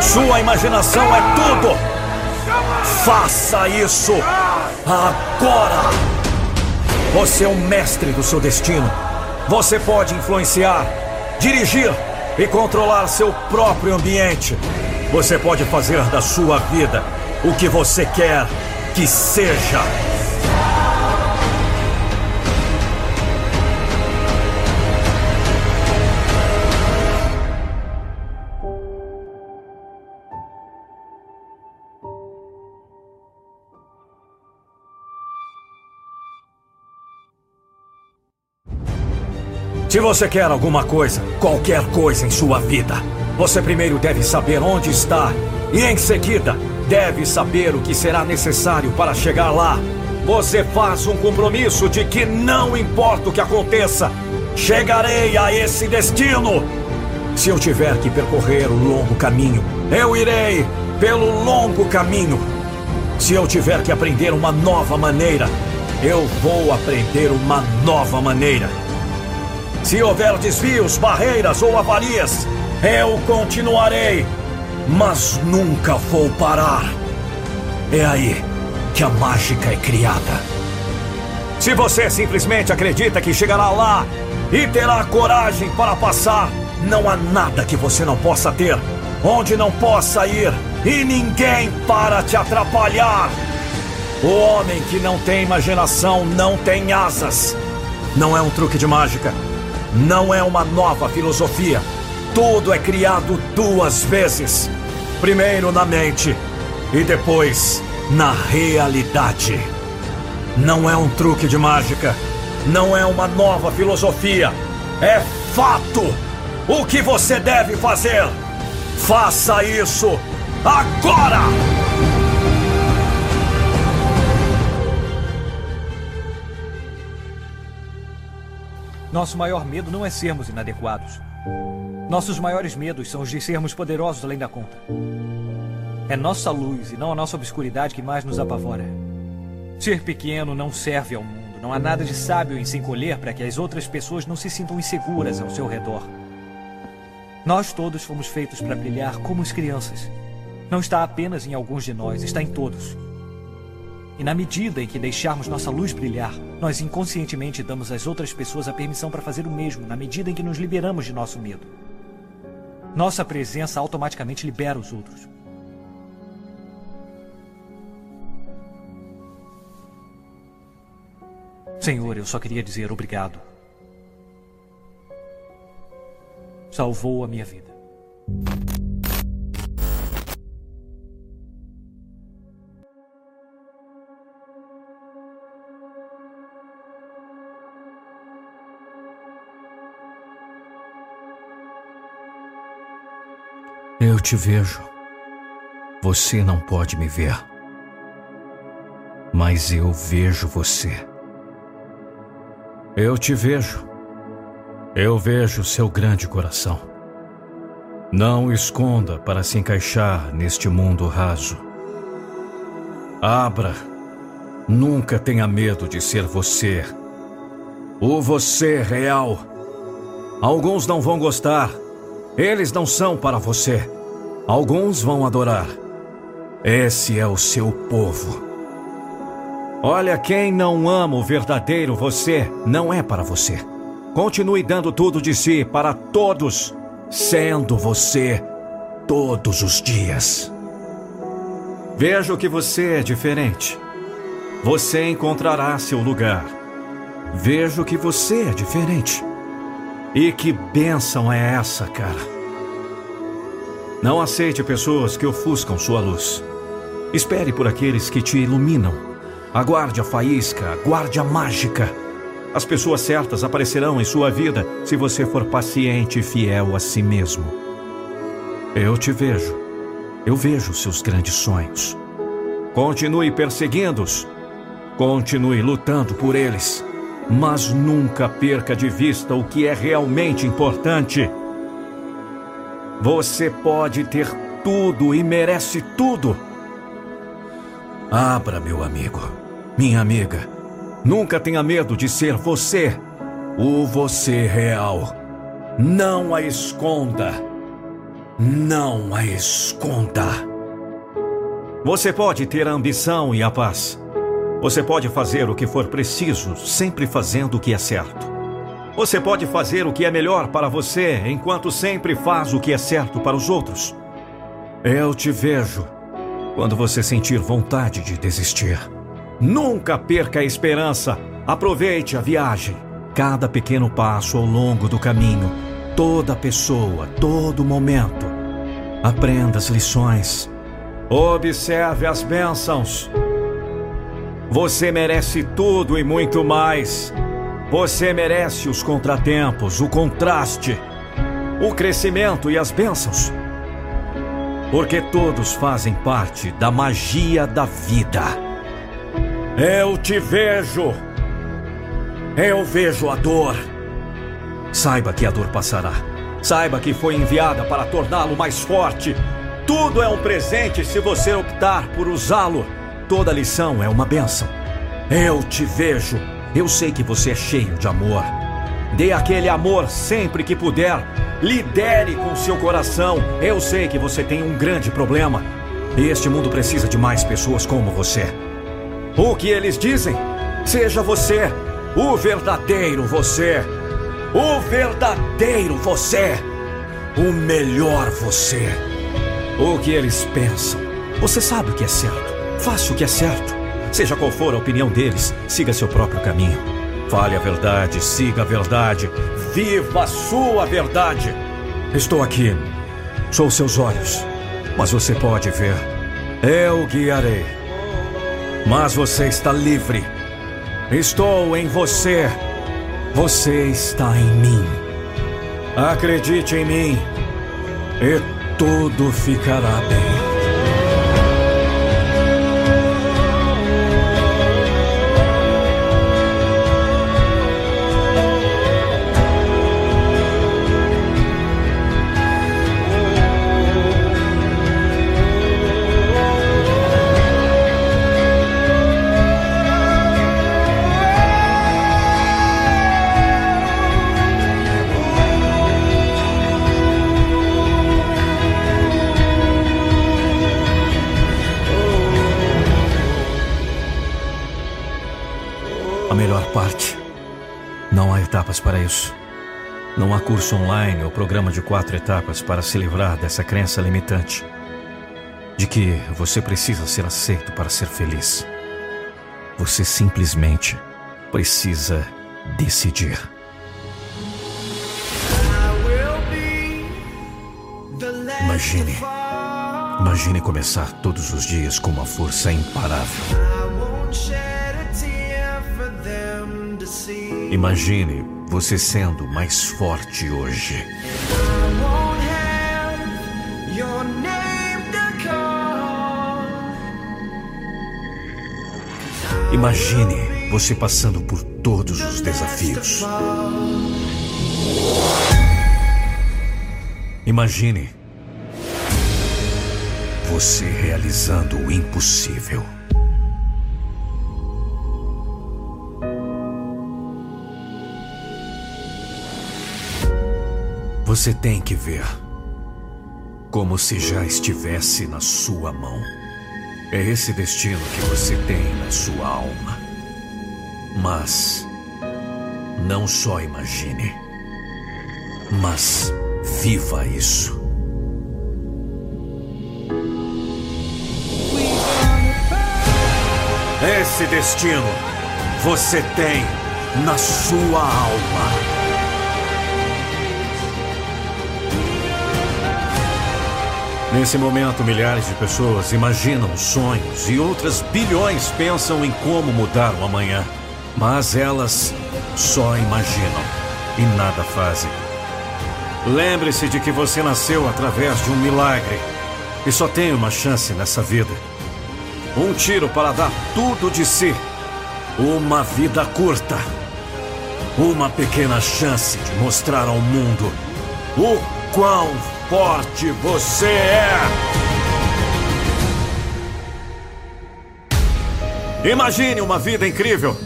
Sua imaginação é tudo. Faça isso agora. Você é o mestre do seu destino. Você pode influenciar, dirigir e controlar seu próprio ambiente. Você pode fazer da sua vida o que você quer que seja. Se você quer alguma coisa, qualquer coisa em sua vida, você primeiro deve saber onde está e, em seguida, deve saber o que será necessário para chegar lá. Você faz um compromisso de que não importa o que aconteça, chegarei a esse destino. Se eu tiver que percorrer o longo caminho, eu irei pelo longo caminho. Se eu tiver que aprender uma nova maneira, eu vou aprender uma nova maneira. Se houver desvios, barreiras ou avarias, eu continuarei mas nunca vou parar. É aí que a mágica é criada. Se você simplesmente acredita que chegará lá e terá coragem para passar, não há nada que você não possa ter, onde não possa ir e ninguém para te atrapalhar. O homem que não tem imaginação não tem asas. Não é um truque de mágica. Não é uma nova filosofia. Tudo é criado duas vezes: primeiro na mente e depois na realidade. Não é um truque de mágica, não é uma nova filosofia, é fato. O que você deve fazer? Faça isso agora! Nosso maior medo não é sermos inadequados. Nossos maiores medos são os de sermos poderosos além da conta. É nossa luz e não a nossa obscuridade que mais nos apavora. Ser pequeno não serve ao mundo. Não há nada de sábio em se encolher para que as outras pessoas não se sintam inseguras ao seu redor. Nós todos fomos feitos para brilhar como as crianças. Não está apenas em alguns de nós, está em todos. E na medida em que deixarmos nossa luz brilhar, nós inconscientemente damos às outras pessoas a permissão para fazer o mesmo, na medida em que nos liberamos de nosso medo. Nossa presença automaticamente libera os outros. Senhor, eu só queria dizer obrigado. Salvou a minha vida. Eu te vejo. Você não pode me ver. Mas eu vejo você. Eu te vejo. Eu vejo seu grande coração. Não esconda para se encaixar neste mundo raso. Abra. Nunca tenha medo de ser você. O você real. Alguns não vão gostar. Eles não são para você. Alguns vão adorar. Esse é o seu povo. Olha, quem não ama o verdadeiro você não é para você. Continue dando tudo de si para todos, sendo você todos os dias. Vejo que você é diferente. Você encontrará seu lugar. Vejo que você é diferente. E que bênção é essa, cara? Não aceite pessoas que ofuscam sua luz. Espere por aqueles que te iluminam. Aguarde a faísca, aguarde a mágica. As pessoas certas aparecerão em sua vida se você for paciente e fiel a si mesmo. Eu te vejo. Eu vejo seus grandes sonhos. Continue perseguindo-os. Continue lutando por eles. Mas nunca perca de vista o que é realmente importante. Você pode ter tudo e merece tudo. Abra, meu amigo, minha amiga. Nunca tenha medo de ser você, o você real. Não a esconda. Não a esconda. Você pode ter a ambição e a paz. Você pode fazer o que for preciso, sempre fazendo o que é certo. Você pode fazer o que é melhor para você, enquanto sempre faz o que é certo para os outros. Eu te vejo quando você sentir vontade de desistir. Nunca perca a esperança. Aproveite a viagem. Cada pequeno passo ao longo do caminho, toda pessoa, todo momento. Aprenda as lições. Observe as bênçãos. Você merece tudo e muito mais. Você merece os contratempos, o contraste, o crescimento e as bênçãos. Porque todos fazem parte da magia da vida. Eu te vejo. Eu vejo a dor. Saiba que a dor passará. Saiba que foi enviada para torná-lo mais forte. Tudo é um presente se você optar por usá-lo. Toda lição é uma benção. Eu te vejo. Eu sei que você é cheio de amor. Dê aquele amor sempre que puder. Lidere com seu coração. Eu sei que você tem um grande problema. E este mundo precisa de mais pessoas como você. O que eles dizem? Seja você, o verdadeiro você. O verdadeiro você. O melhor você. O que eles pensam? Você sabe o que é certo. Faça o que é certo. Seja qual for a opinião deles, siga seu próprio caminho. Fale a verdade, siga a verdade. Viva a sua verdade. Estou aqui. Sou seus olhos. Mas você pode ver. Eu guiarei. Mas você está livre. Estou em você. Você está em mim. Acredite em mim. E tudo ficará bem. Etapas para isso. Não há curso online ou programa de quatro etapas para se livrar dessa crença limitante de que você precisa ser aceito para ser feliz. Você simplesmente precisa decidir. Imagine. Imagine começar todos os dias com uma força imparável. Imagine você sendo mais forte hoje. Imagine você passando por todos os desafios. Imagine você realizando o impossível. Você tem que ver como se já estivesse na sua mão. É esse destino que você tem na sua alma. Mas não só imagine, mas viva isso. Esse destino você tem na sua alma. Nesse momento, milhares de pessoas imaginam sonhos e outras bilhões pensam em como mudar o amanhã. Mas elas só imaginam e nada fazem. Lembre-se de que você nasceu através de um milagre e só tem uma chance nessa vida. Um tiro para dar tudo de si. Uma vida curta. Uma pequena chance de mostrar ao mundo o quão forte você é. Imagine uma vida incrível.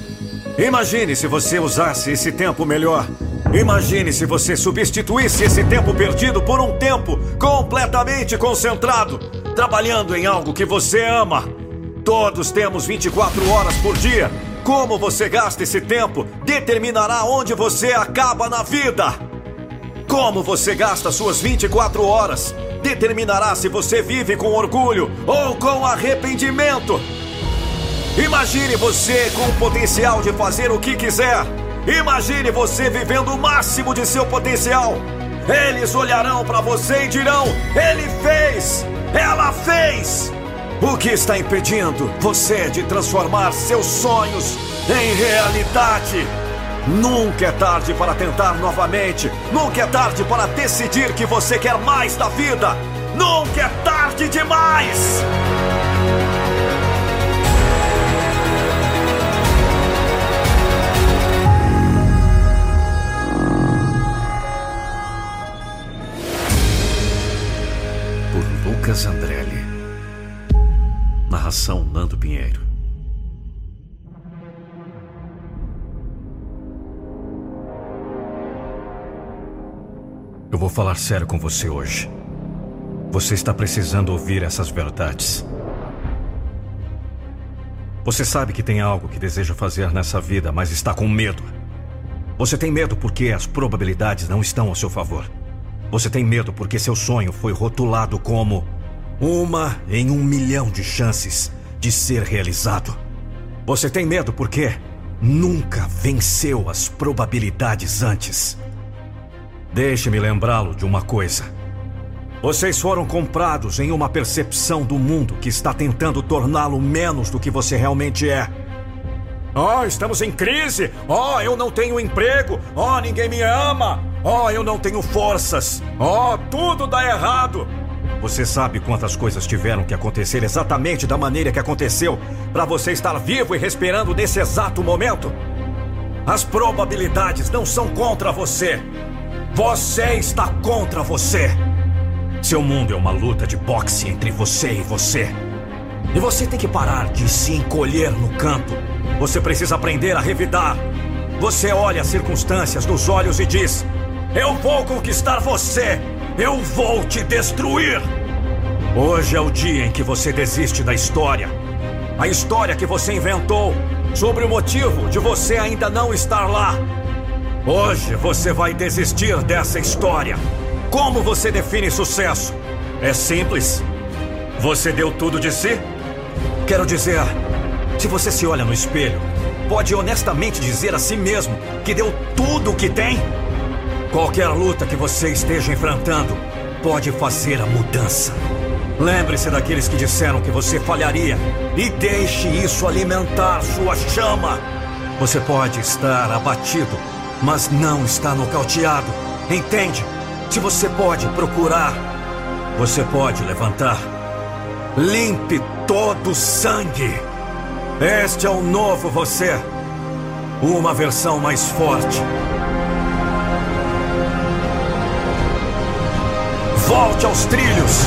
Imagine se você usasse esse tempo melhor. Imagine se você substituísse esse tempo perdido por um tempo completamente concentrado, trabalhando em algo que você ama. Todos temos 24 horas por dia. Como você gasta esse tempo determinará onde você acaba na vida. Como você gasta suas 24 horas determinará se você vive com orgulho ou com arrependimento. Imagine você com o potencial de fazer o que quiser. Imagine você vivendo o máximo de seu potencial. Eles olharão para você e dirão: Ele fez! Ela fez! O que está impedindo você de transformar seus sonhos em realidade? Nunca é tarde para tentar novamente. Nunca é tarde para decidir que você quer mais da vida. Nunca é tarde demais! Lucas Andrelli. Narração Nando Pinheiro. Eu vou falar sério com você hoje. Você está precisando ouvir essas verdades. Você sabe que tem algo que deseja fazer nessa vida, mas está com medo. Você tem medo porque as probabilidades não estão ao seu favor. Você tem medo porque seu sonho foi rotulado como uma em um milhão de chances de ser realizado. Você tem medo porque nunca venceu as probabilidades antes. Deixe-me lembrá-lo de uma coisa. Vocês foram comprados em uma percepção do mundo que está tentando torná-lo menos do que você realmente é. Oh, estamos em crise! Oh, eu não tenho emprego! Oh, ninguém me ama! Oh, eu não tenho forças! Oh, tudo dá errado! Você sabe quantas coisas tiveram que acontecer exatamente da maneira que aconteceu para você estar vivo e respirando nesse exato momento? As probabilidades não são contra você. Você está contra você. Seu mundo é uma luta de boxe entre você e você. E você tem que parar de se encolher no canto. Você precisa aprender a revidar. Você olha as circunstâncias nos olhos e diz: Eu vou conquistar você. Eu vou te destruir! Hoje é o dia em que você desiste da história. A história que você inventou sobre o motivo de você ainda não estar lá. Hoje você vai desistir dessa história. Como você define sucesso? É simples. Você deu tudo de si? Quero dizer, se você se olha no espelho pode honestamente dizer a si mesmo que deu tudo o que tem? Qualquer luta que você esteja enfrentando pode fazer a mudança. Lembre-se daqueles que disseram que você falharia e deixe isso alimentar sua chama. Você pode estar abatido, mas não está nocauteado. Entende? Se você pode procurar, você pode levantar. Limpe todo o sangue. Este é o novo você. Uma versão mais forte. Volte aos trilhos.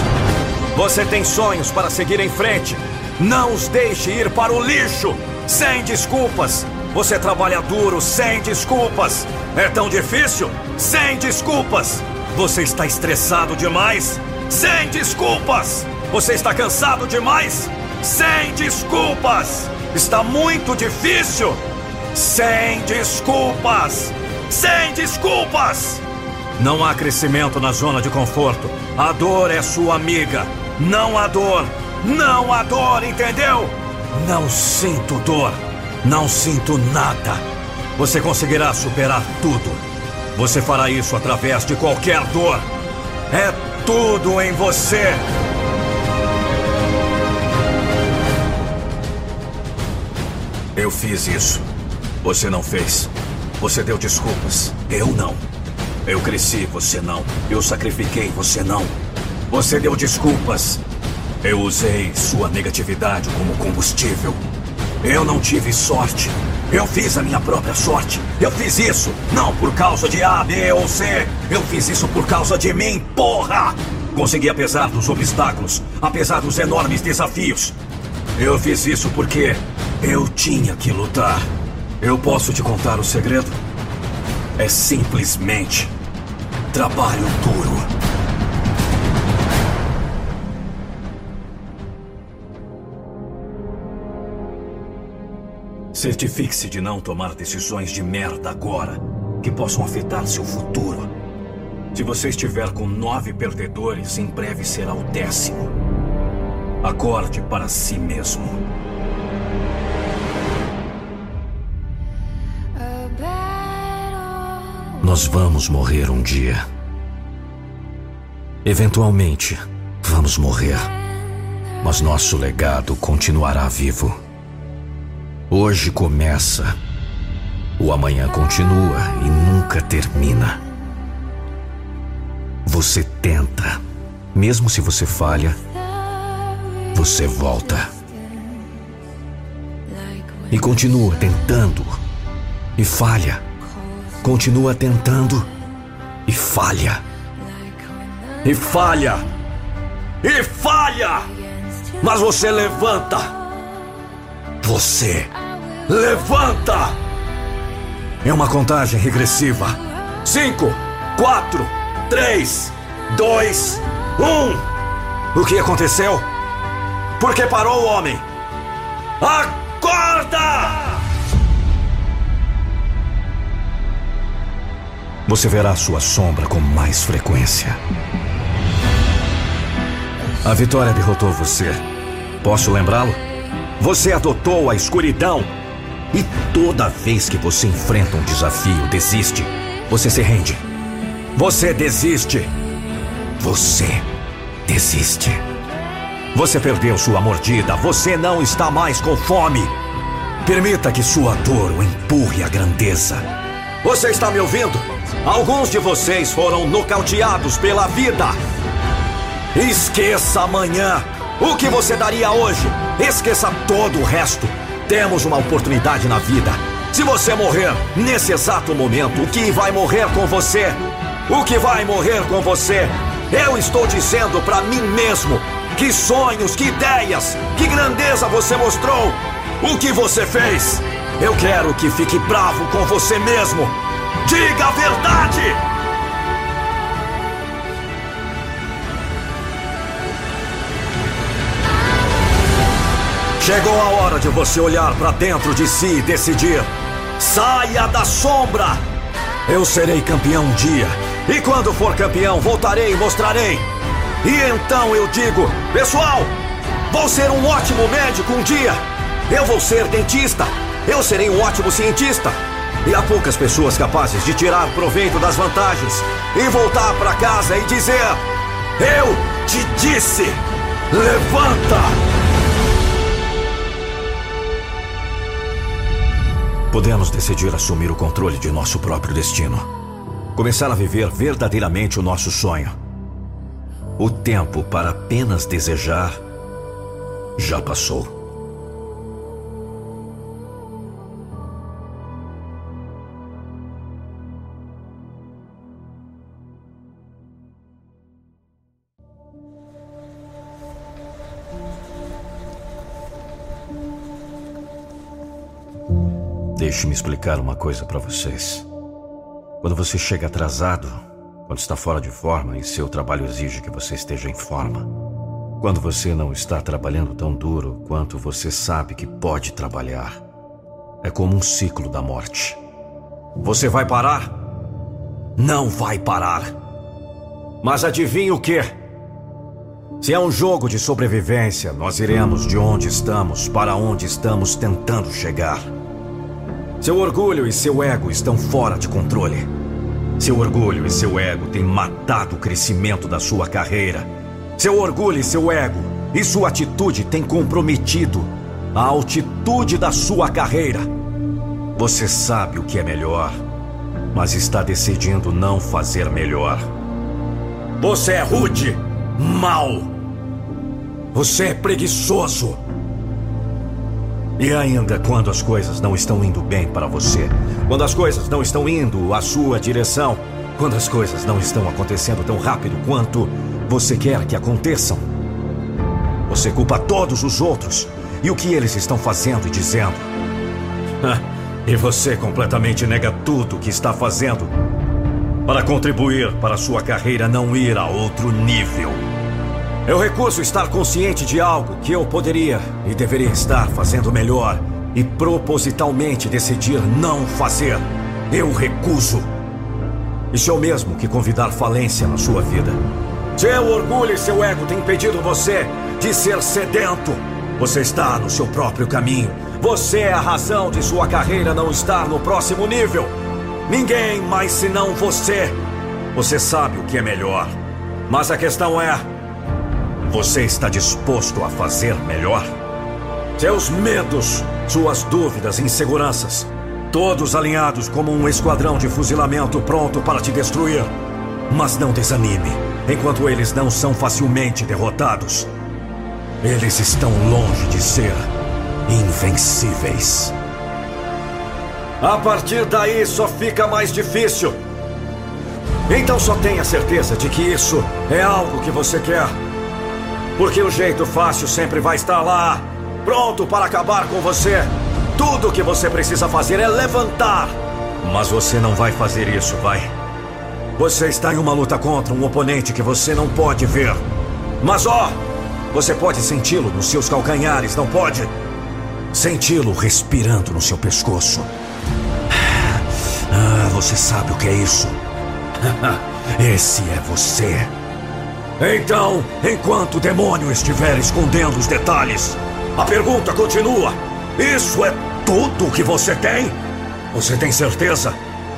Você tem sonhos para seguir em frente. Não os deixe ir para o lixo, sem desculpas. Você trabalha duro, sem desculpas. É tão difícil? Sem desculpas. Você está estressado demais? Sem desculpas. Você está cansado demais? Sem desculpas. Está muito difícil? Sem desculpas. Sem desculpas. Não há crescimento na zona de conforto. A dor é sua amiga. Não há dor. Não há dor, entendeu? Não sinto dor. Não sinto nada. Você conseguirá superar tudo. Você fará isso através de qualquer dor. É tudo em você. Eu fiz isso. Você não fez. Você deu desculpas. Eu não. Eu cresci, você não. Eu sacrifiquei, você não. Você deu desculpas. Eu usei sua negatividade como combustível. Eu não tive sorte. Eu fiz a minha própria sorte. Eu fiz isso não por causa de A, B ou C. Eu fiz isso por causa de mim, porra! Consegui apesar dos obstáculos, apesar dos enormes desafios. Eu fiz isso porque eu tinha que lutar. Eu posso te contar o segredo? É simplesmente Trabalho duro. Certifique-se de não tomar decisões de merda agora que possam afetar seu futuro. Se você estiver com nove perdedores, em breve será o décimo. Acorde para si mesmo. Nós vamos morrer um dia. Eventualmente, vamos morrer. Mas nosso legado continuará vivo. Hoje começa. O amanhã continua e nunca termina. Você tenta. Mesmo se você falha, você volta. E continua tentando. E falha continua tentando e falha. E falha. E falha. Mas você levanta. Você levanta. É uma contagem regressiva. Cinco, quatro, três, dois, um. O que aconteceu? Por que parou o homem? Acorda! você verá sua sombra com mais frequência. A vitória derrotou você. Posso lembrá-lo? Você adotou a escuridão. E toda vez que você enfrenta um desafio, desiste. Você se rende. Você desiste. Você desiste. Você perdeu sua mordida. Você não está mais com fome. Permita que sua dor o empurre à grandeza. Você está me ouvindo? Alguns de vocês foram nocauteados pela vida. Esqueça amanhã. O que você daria hoje? Esqueça todo o resto. Temos uma oportunidade na vida. Se você morrer nesse exato momento, o que vai morrer com você? O que vai morrer com você? Eu estou dizendo para mim mesmo. Que sonhos, que ideias, que grandeza você mostrou. O que você fez? Eu quero que fique bravo com você mesmo. Diga a verdade! Chegou a hora de você olhar para dentro de si e decidir. Saia da sombra! Eu serei campeão um dia. E quando for campeão, voltarei e mostrarei. E então eu digo: Pessoal, vou ser um ótimo médico um dia. Eu vou ser dentista. Eu serei um ótimo cientista. E há poucas pessoas capazes de tirar proveito das vantagens e voltar para casa e dizer: Eu te disse, levanta! Podemos decidir assumir o controle de nosso próprio destino. Começar a viver verdadeiramente o nosso sonho. O tempo para apenas desejar já passou. Deixe-me explicar uma coisa para vocês. Quando você chega atrasado, quando está fora de forma e seu trabalho exige que você esteja em forma, quando você não está trabalhando tão duro quanto você sabe que pode trabalhar, é como um ciclo da morte. Você vai parar? Não vai parar. Mas adivinhe o que? Se é um jogo de sobrevivência, nós iremos de onde estamos para onde estamos tentando chegar. Seu orgulho e seu ego estão fora de controle. Seu orgulho e seu ego têm matado o crescimento da sua carreira. Seu orgulho e seu ego e sua atitude têm comprometido a altitude da sua carreira. Você sabe o que é melhor, mas está decidindo não fazer melhor. Você é rude, mau. Você é preguiçoso. E ainda quando as coisas não estão indo bem para você, quando as coisas não estão indo à sua direção, quando as coisas não estão acontecendo tão rápido quanto você quer que aconteçam, você culpa todos os outros e o que eles estão fazendo e dizendo. e você completamente nega tudo o que está fazendo para contribuir para sua carreira não ir a outro nível. Eu recuso estar consciente de algo que eu poderia e deveria estar fazendo melhor e propositalmente decidir não fazer. Eu recuso. Isso é o mesmo que convidar falência na sua vida. Seu orgulho e seu ego têm impedido você de ser sedento. Você está no seu próprio caminho. Você é a razão de sua carreira não estar no próximo nível. Ninguém mais senão você. Você sabe o que é melhor. Mas a questão é: você está disposto a fazer melhor? Seus medos, suas dúvidas e inseguranças, todos alinhados como um esquadrão de fuzilamento pronto para te destruir. Mas não desanime, enquanto eles não são facilmente derrotados. Eles estão longe de ser invencíveis. A partir daí só fica mais difícil. Então só tenha certeza de que isso é algo que você quer. Porque o jeito fácil sempre vai estar lá, pronto para acabar com você. Tudo o que você precisa fazer é levantar. Mas você não vai fazer isso, vai? Você está em uma luta contra um oponente que você não pode ver. Mas ó, você pode senti-lo nos seus calcanhares, não pode? Senti-lo respirando no seu pescoço. Ah, você sabe o que é isso? Esse é você. Então, enquanto o demônio estiver escondendo os detalhes, a pergunta continua: Isso é tudo o que você tem? Você tem certeza?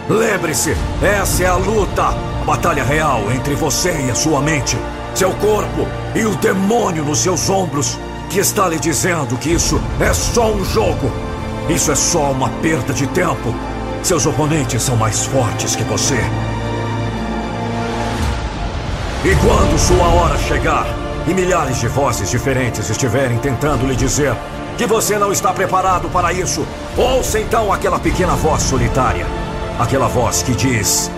Lembre-se, essa é a luta, a batalha real entre você e a sua mente, seu corpo e o demônio nos seus ombros, que está lhe dizendo que isso é só um jogo. Isso é só uma perda de tempo. Seus oponentes são mais fortes que você. E quando sua hora chegar e milhares de vozes diferentes estiverem tentando lhe dizer que você não está preparado para isso, ouça então aquela pequena voz solitária. Aquela voz que diz: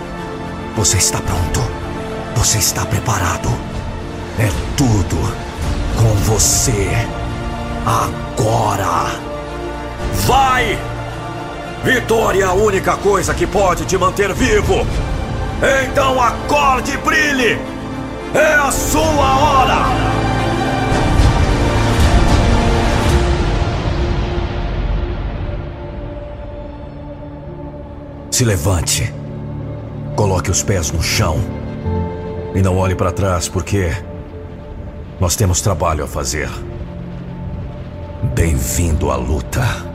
Você está pronto? Você está preparado? É tudo com você. Agora. Vai! Vitória é a única coisa que pode te manter vivo. Então acorde e brilhe! É a sua hora! Se levante. Coloque os pés no chão. E não olhe para trás, porque nós temos trabalho a fazer. Bem-vindo à luta.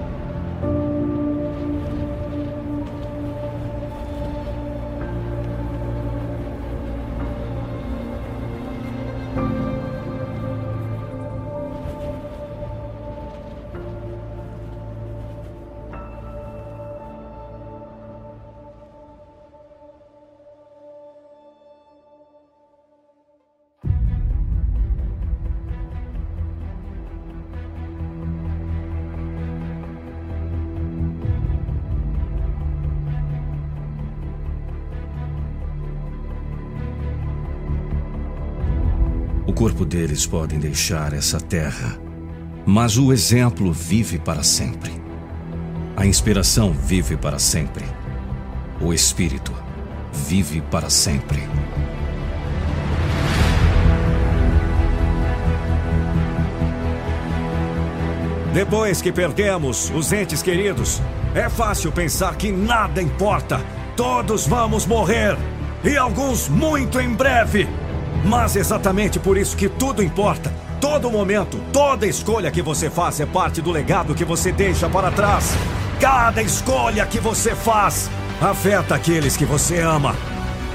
Corpo deles podem deixar essa terra, mas o exemplo vive para sempre. A inspiração vive para sempre. O espírito vive para sempre. Depois que perdemos os entes queridos, é fácil pensar que nada importa. Todos vamos morrer. E alguns muito em breve. Mas exatamente por isso que tudo importa. Todo momento, toda escolha que você faz é parte do legado que você deixa para trás. Cada escolha que você faz afeta aqueles que você ama.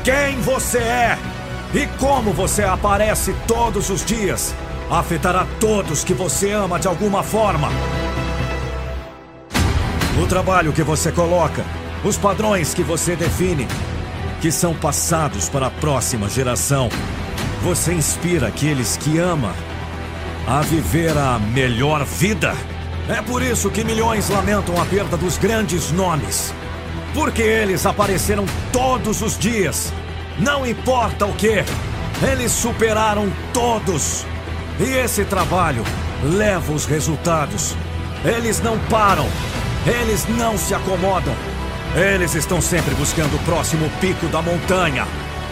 Quem você é e como você aparece todos os dias afetará todos que você ama de alguma forma. O trabalho que você coloca, os padrões que você define, que são passados para a próxima geração. Você inspira aqueles que ama a viver a melhor vida. É por isso que milhões lamentam a perda dos grandes nomes. Porque eles apareceram todos os dias. Não importa o que, eles superaram todos. E esse trabalho leva os resultados. Eles não param. Eles não se acomodam. Eles estão sempre buscando o próximo pico da montanha.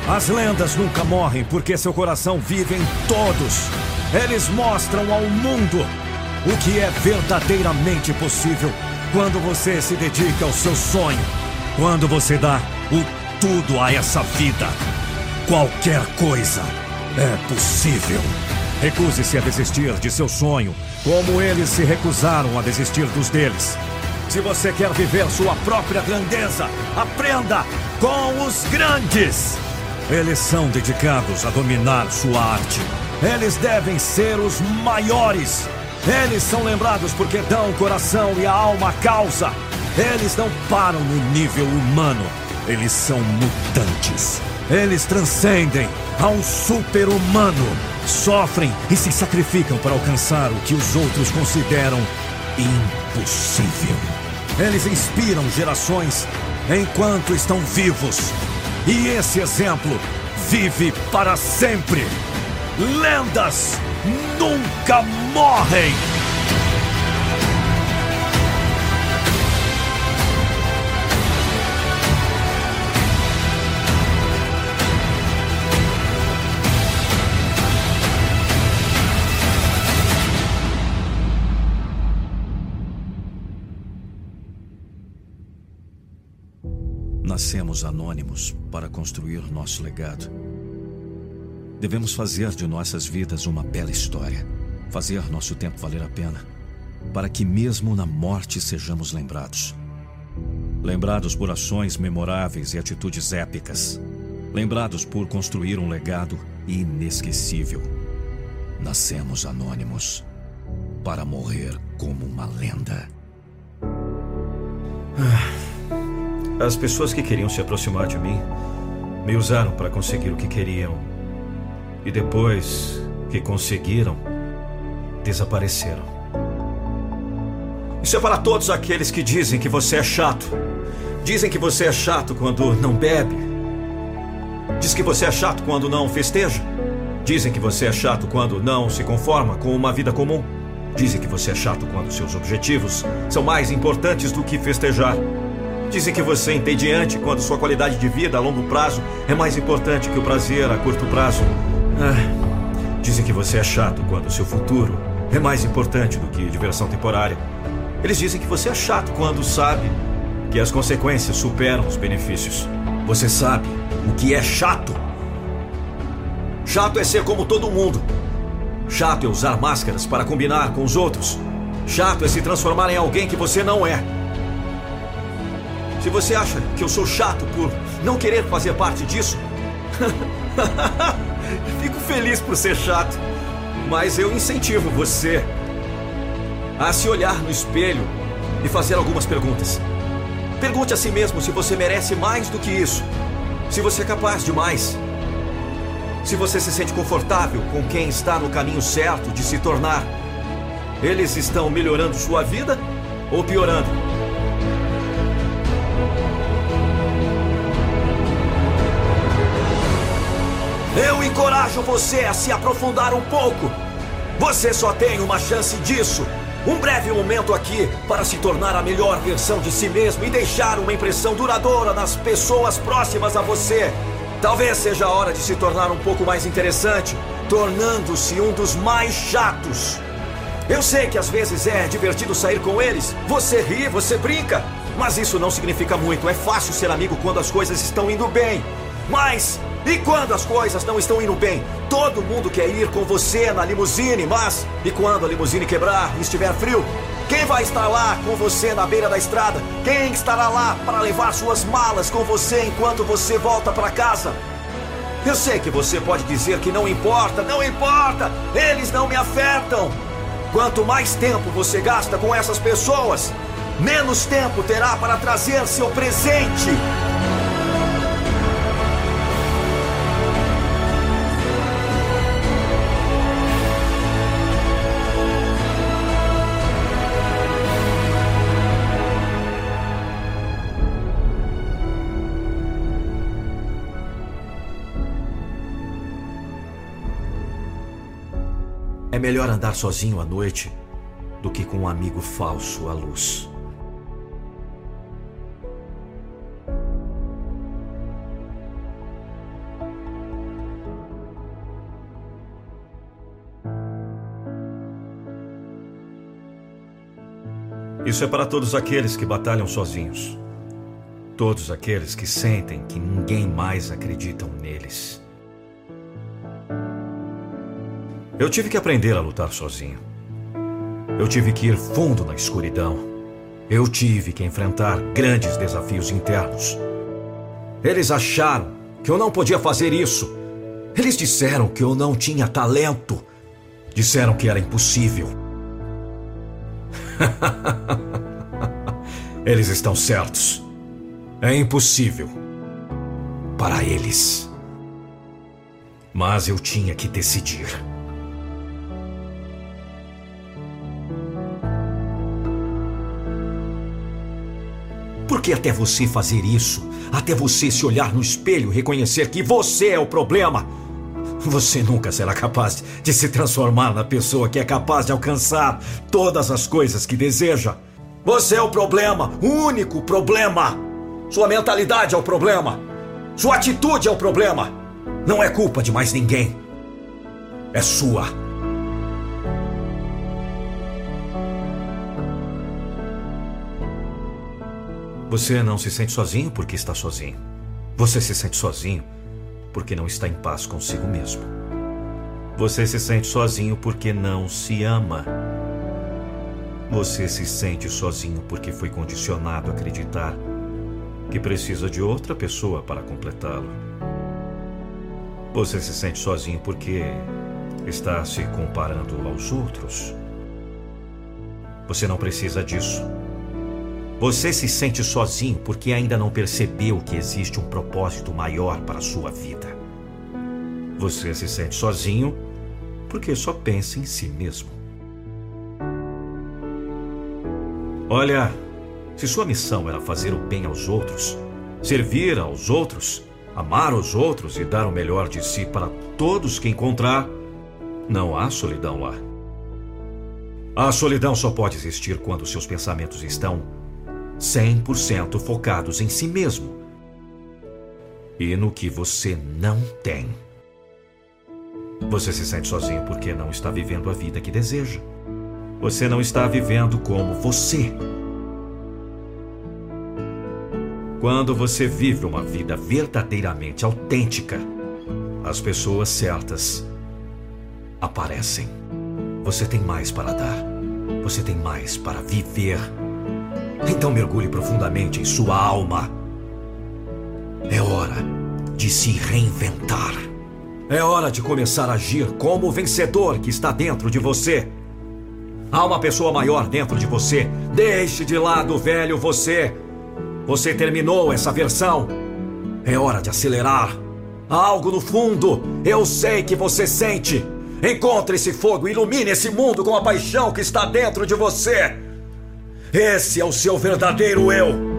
As lendas nunca morrem porque seu coração vive em todos. Eles mostram ao mundo o que é verdadeiramente possível quando você se dedica ao seu sonho. Quando você dá o tudo a essa vida. Qualquer coisa é possível. Recuse-se a desistir de seu sonho, como eles se recusaram a desistir dos deles. Se você quer viver sua própria grandeza, aprenda com os grandes. Eles são dedicados a dominar sua arte. Eles devem ser os maiores. Eles são lembrados porque dão o coração e a alma à causa. Eles não param no nível humano. Eles são mutantes. Eles transcendem a um super-humano. Sofrem e se sacrificam para alcançar o que os outros consideram impossível. Eles inspiram gerações enquanto estão vivos. E esse exemplo vive para sempre. Lendas nunca morrem! Nascemos anônimos para construir nosso legado. Devemos fazer de nossas vidas uma bela história, fazer nosso tempo valer a pena, para que mesmo na morte sejamos lembrados. Lembrados por ações memoráveis e atitudes épicas. Lembrados por construir um legado inesquecível. Nascemos anônimos para morrer como uma lenda. Ah. As pessoas que queriam se aproximar de mim me usaram para conseguir o que queriam. E depois que conseguiram, desapareceram. Isso é para todos aqueles que dizem que você é chato. Dizem que você é chato quando não bebe. Diz que você é chato quando não festeja. Dizem que você é chato quando não se conforma com uma vida comum. Dizem que você é chato quando seus objetivos são mais importantes do que festejar. Dizem que você é entediante quando sua qualidade de vida a longo prazo é mais importante que o prazer a curto prazo. Ah, dizem que você é chato quando seu futuro é mais importante do que diversão temporária. Eles dizem que você é chato quando sabe que as consequências superam os benefícios. Você sabe o que é chato? Chato é ser como todo mundo. Chato é usar máscaras para combinar com os outros. Chato é se transformar em alguém que você não é. Se você acha que eu sou chato por não querer fazer parte disso, fico feliz por ser chato. Mas eu incentivo você a se olhar no espelho e fazer algumas perguntas. Pergunte a si mesmo se você merece mais do que isso. Se você é capaz de mais. Se você se sente confortável com quem está no caminho certo de se tornar. Eles estão melhorando sua vida ou piorando? Eu encorajo você a se aprofundar um pouco. Você só tem uma chance disso. Um breve momento aqui para se tornar a melhor versão de si mesmo e deixar uma impressão duradoura nas pessoas próximas a você. Talvez seja a hora de se tornar um pouco mais interessante, tornando-se um dos mais chatos. Eu sei que às vezes é divertido sair com eles. Você ri, você brinca. Mas isso não significa muito. É fácil ser amigo quando as coisas estão indo bem. Mas e quando as coisas não estão indo bem? Todo mundo quer ir com você na limusine, mas e quando a limusine quebrar e estiver frio? Quem vai estar lá com você na beira da estrada? Quem estará lá para levar suas malas com você enquanto você volta para casa? Eu sei que você pode dizer que não importa, não importa, eles não me afetam. Quanto mais tempo você gasta com essas pessoas, menos tempo terá para trazer seu presente. Melhor andar sozinho à noite do que com um amigo falso à luz. Isso é para todos aqueles que batalham sozinhos. Todos aqueles que sentem que ninguém mais acredita neles. Eu tive que aprender a lutar sozinho. Eu tive que ir fundo na escuridão. Eu tive que enfrentar grandes desafios internos. Eles acharam que eu não podia fazer isso. Eles disseram que eu não tinha talento. Disseram que era impossível. eles estão certos. É impossível. Para eles. Mas eu tinha que decidir. Porque até você fazer isso, até você se olhar no espelho e reconhecer que você é o problema, você nunca será capaz de se transformar na pessoa que é capaz de alcançar todas as coisas que deseja. Você é o problema, o único problema. Sua mentalidade é o problema. Sua atitude é o problema. Não é culpa de mais ninguém. É sua. Você não se sente sozinho porque está sozinho. Você se sente sozinho porque não está em paz consigo mesmo. Você se sente sozinho porque não se ama. Você se sente sozinho porque foi condicionado a acreditar que precisa de outra pessoa para completá-lo. Você se sente sozinho porque está se comparando aos outros. Você não precisa disso. Você se sente sozinho porque ainda não percebeu que existe um propósito maior para a sua vida. Você se sente sozinho porque só pensa em si mesmo. Olha, se sua missão era fazer o bem aos outros, servir aos outros, amar os outros e dar o melhor de si para todos que encontrar, não há solidão lá. A solidão só pode existir quando seus pensamentos estão 100% focados em si mesmo e no que você não tem. Você se sente sozinho porque não está vivendo a vida que deseja. Você não está vivendo como você. Quando você vive uma vida verdadeiramente autêntica, as pessoas certas aparecem. Você tem mais para dar. Você tem mais para viver. Então mergulhe profundamente em sua alma. É hora de se reinventar. É hora de começar a agir como o vencedor que está dentro de você. Há uma pessoa maior dentro de você. Deixe de lado o velho você. Você terminou essa versão. É hora de acelerar. Há algo no fundo. Eu sei que você sente. Encontre esse fogo, ilumine esse mundo com a paixão que está dentro de você. Esse é o seu verdadeiro eu.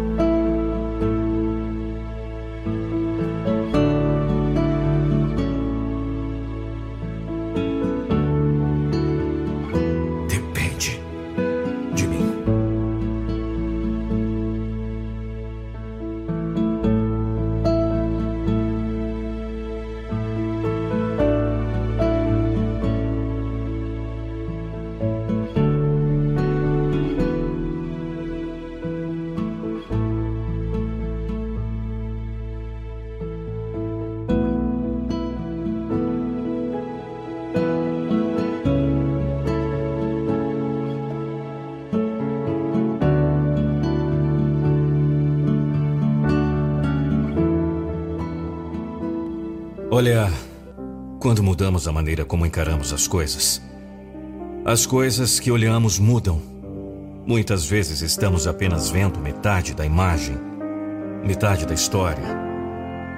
Olha, quando mudamos a maneira como encaramos as coisas, as coisas que olhamos mudam. Muitas vezes estamos apenas vendo metade da imagem, metade da história,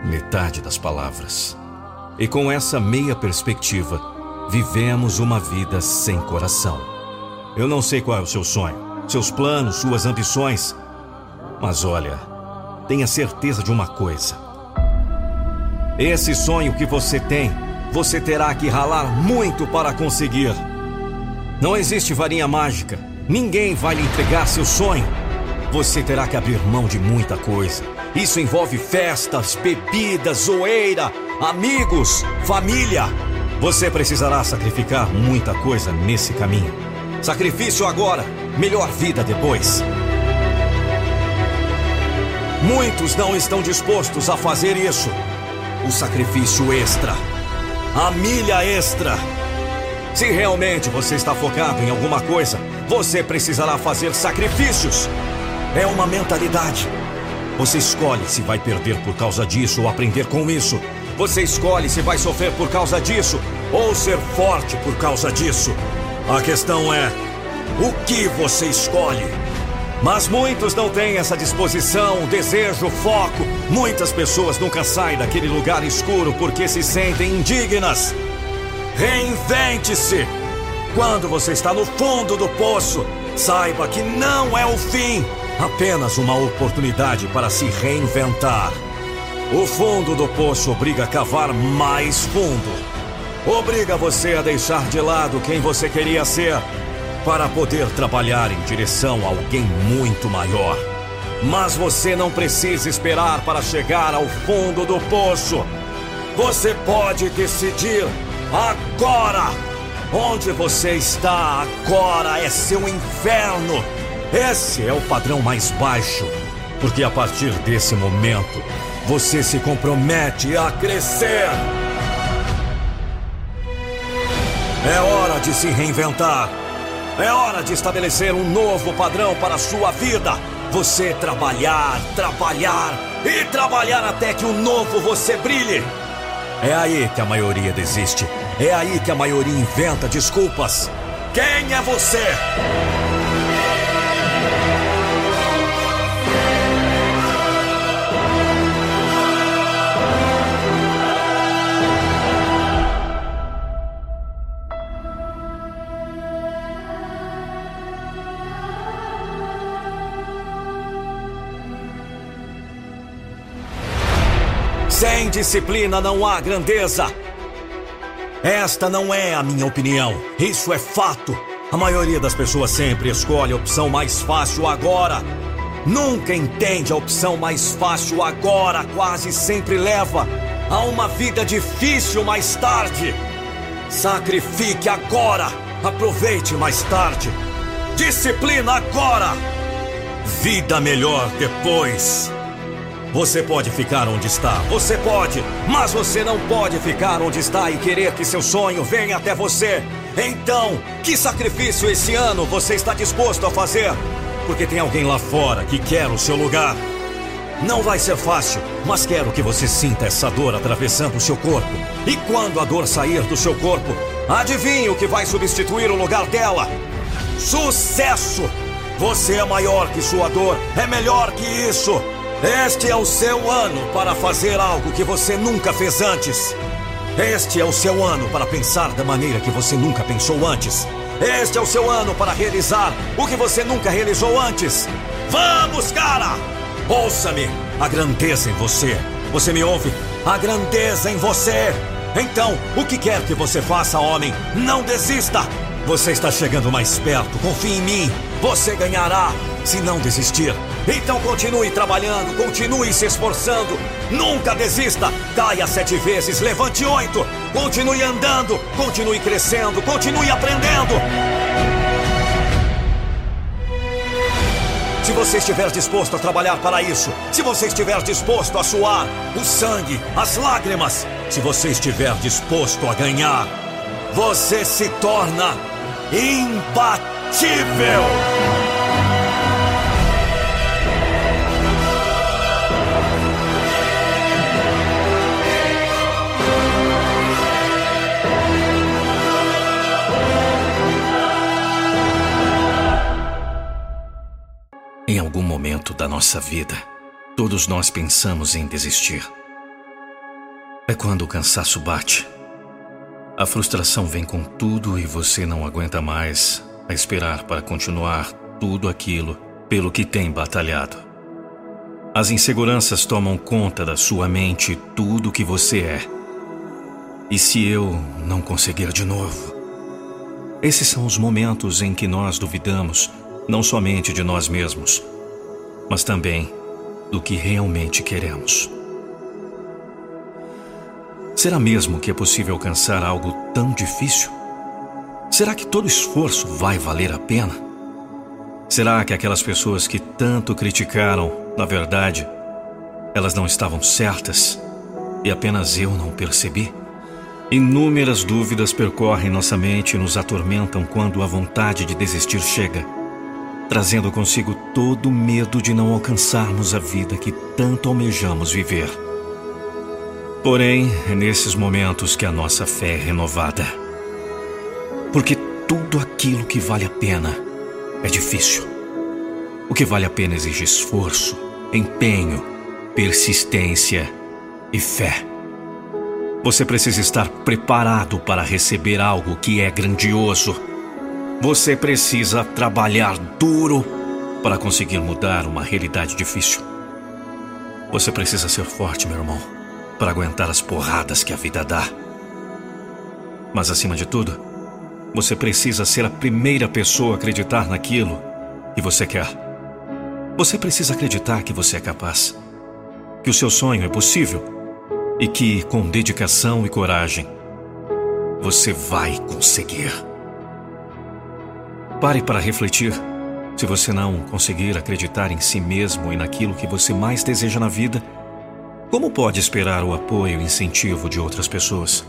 metade das palavras. E com essa meia perspectiva, vivemos uma vida sem coração. Eu não sei qual é o seu sonho, seus planos, suas ambições, mas olha, tenha certeza de uma coisa. Esse sonho que você tem, você terá que ralar muito para conseguir. Não existe varinha mágica. Ninguém vai lhe entregar seu sonho. Você terá que abrir mão de muita coisa. Isso envolve festas, bebidas, zoeira, amigos, família. Você precisará sacrificar muita coisa nesse caminho. Sacrifício agora, melhor vida depois. Muitos não estão dispostos a fazer isso o sacrifício extra, a milha extra. Se realmente você está focado em alguma coisa, você precisará fazer sacrifícios. É uma mentalidade. Você escolhe se vai perder por causa disso ou aprender com isso. Você escolhe se vai sofrer por causa disso ou ser forte por causa disso. A questão é: o que você escolhe? Mas muitos não têm essa disposição, desejo, foco. Muitas pessoas nunca saem daquele lugar escuro porque se sentem indignas. Reinvente-se! Quando você está no fundo do poço, saiba que não é o fim, apenas uma oportunidade para se reinventar. O fundo do poço obriga a cavar mais fundo. Obriga você a deixar de lado quem você queria ser para poder trabalhar em direção a alguém muito maior. Mas você não precisa esperar para chegar ao fundo do poço. Você pode decidir agora. Onde você está agora é seu inferno. Esse é o padrão mais baixo, porque a partir desse momento você se compromete a crescer. É hora de se reinventar. É hora de estabelecer um novo padrão para a sua vida. Você trabalhar, trabalhar e trabalhar até que o novo você brilhe. É aí que a maioria desiste. É aí que a maioria inventa desculpas. Quem é você? Disciplina não há grandeza. Esta não é a minha opinião. Isso é fato. A maioria das pessoas sempre escolhe a opção mais fácil agora. Nunca entende a opção mais fácil agora. Quase sempre leva a uma vida difícil mais tarde. Sacrifique agora. Aproveite mais tarde. Disciplina agora. Vida melhor depois. Você pode ficar onde está, você pode, mas você não pode ficar onde está e querer que seu sonho venha até você. Então, que sacrifício esse ano você está disposto a fazer? Porque tem alguém lá fora que quer o seu lugar. Não vai ser fácil, mas quero que você sinta essa dor atravessando o seu corpo. E quando a dor sair do seu corpo, adivinhe o que vai substituir o lugar dela? Sucesso! Você é maior que sua dor, é melhor que isso. Este é o seu ano para fazer algo que você nunca fez antes. Este é o seu ano para pensar da maneira que você nunca pensou antes. Este é o seu ano para realizar o que você nunca realizou antes. Vamos, cara! Ouça-me! A grandeza em você. Você me ouve? A grandeza em você. Então, o que quer que você faça, homem, não desista. Você está chegando mais perto. Confie em mim. Você ganhará se não desistir. Então continue trabalhando, continue se esforçando. Nunca desista. Caia sete vezes, levante oito. Continue andando, continue crescendo, continue aprendendo. Se você estiver disposto a trabalhar para isso, se você estiver disposto a suar o sangue, as lágrimas, se você estiver disposto a ganhar, você se torna imbatível. Momento da nossa vida, todos nós pensamos em desistir. É quando o cansaço bate. A frustração vem com tudo e você não aguenta mais a esperar para continuar tudo aquilo pelo que tem batalhado. As inseguranças tomam conta da sua mente e tudo que você é. E se eu não conseguir de novo? Esses são os momentos em que nós duvidamos não somente de nós mesmos, mas também do que realmente queremos. Será mesmo que é possível alcançar algo tão difícil? Será que todo esforço vai valer a pena? Será que aquelas pessoas que tanto criticaram, na verdade, elas não estavam certas e apenas eu não percebi? Inúmeras dúvidas percorrem nossa mente e nos atormentam quando a vontade de desistir chega, trazendo consigo todo o medo de não alcançarmos a vida que tanto almejamos viver. Porém, é nesses momentos que a nossa fé é renovada. Porque tudo aquilo que vale a pena é difícil. O que vale a pena exige esforço, empenho, persistência e fé. Você precisa estar preparado para receber algo que é grandioso. Você precisa trabalhar duro para conseguir mudar uma realidade difícil. Você precisa ser forte, meu irmão, para aguentar as porradas que a vida dá. Mas acima de tudo, você precisa ser a primeira pessoa a acreditar naquilo que você quer. Você precisa acreditar que você é capaz, que o seu sonho é possível e que, com dedicação e coragem, você vai conseguir. Pare para refletir. Se você não conseguir acreditar em si mesmo e naquilo que você mais deseja na vida, como pode esperar o apoio e incentivo de outras pessoas?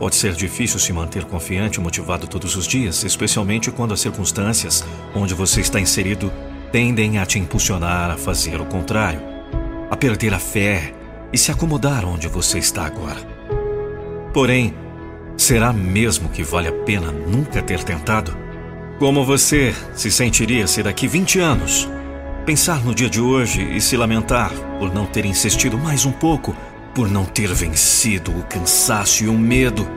Pode ser difícil se manter confiante e motivado todos os dias, especialmente quando as circunstâncias onde você está inserido tendem a te impulsionar a fazer o contrário, a perder a fé e se acomodar onde você está agora. Porém, será mesmo que vale a pena nunca ter tentado? Como você se sentiria se daqui 20 anos pensar no dia de hoje e se lamentar por não ter insistido mais um pouco, por não ter vencido o cansaço e o medo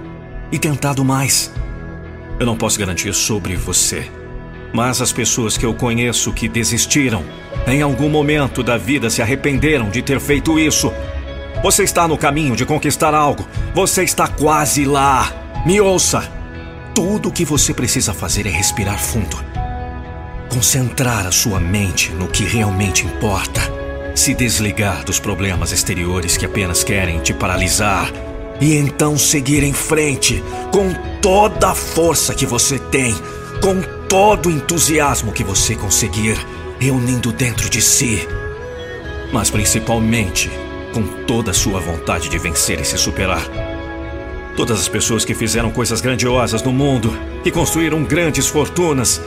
e tentado mais? Eu não posso garantir sobre você, mas as pessoas que eu conheço que desistiram, em algum momento da vida se arrependeram de ter feito isso você está no caminho de conquistar algo. Você está quase lá. Me ouça. Tudo o que você precisa fazer é respirar fundo. Concentrar a sua mente no que realmente importa. Se desligar dos problemas exteriores que apenas querem te paralisar. E então seguir em frente com toda a força que você tem, com todo o entusiasmo que você conseguir, reunindo dentro de si. Mas principalmente com toda a sua vontade de vencer e se superar. Todas as pessoas que fizeram coisas grandiosas no mundo, que construíram grandes fortunas,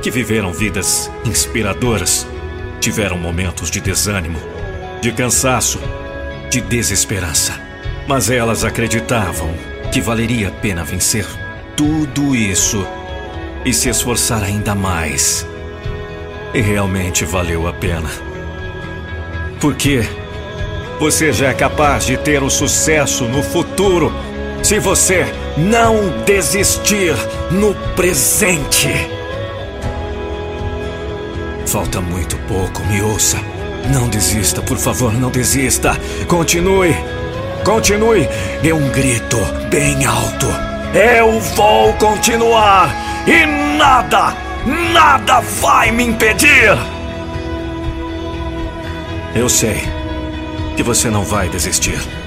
que viveram vidas inspiradoras, tiveram momentos de desânimo, de cansaço, de desesperança. Mas elas acreditavam que valeria a pena vencer tudo isso e se esforçar ainda mais. E realmente valeu a pena. Porque você já é capaz de ter o sucesso no futuro se você não desistir no presente. Falta muito pouco, me ouça. Não desista, por favor, não desista. Continue. Continue. Dê um grito bem alto. Eu vou continuar e nada, nada vai me impedir. Eu sei que você não vai desistir.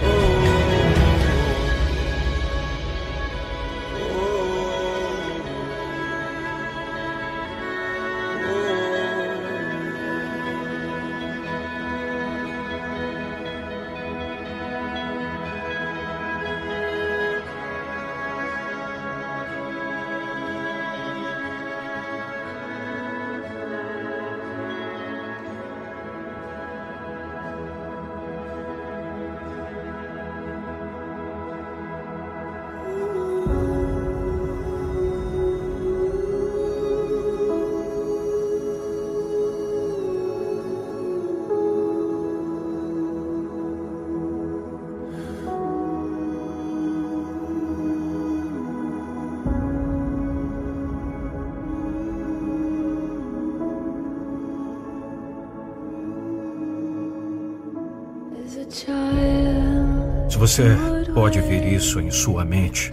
Você pode ver isso em sua mente,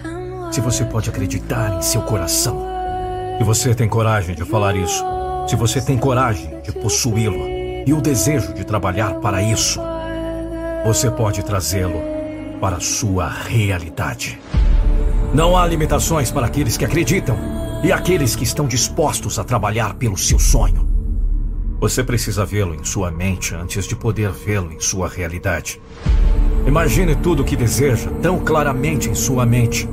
se você pode acreditar em seu coração, e você tem coragem de falar isso, se você tem coragem de possuí-lo e o desejo de trabalhar para isso, você pode trazê-lo para sua realidade. Não há limitações para aqueles que acreditam e aqueles que estão dispostos a trabalhar pelo seu sonho. Você precisa vê-lo em sua mente antes de poder vê-lo em sua realidade. Imagine tudo o que deseja tão claramente em sua mente,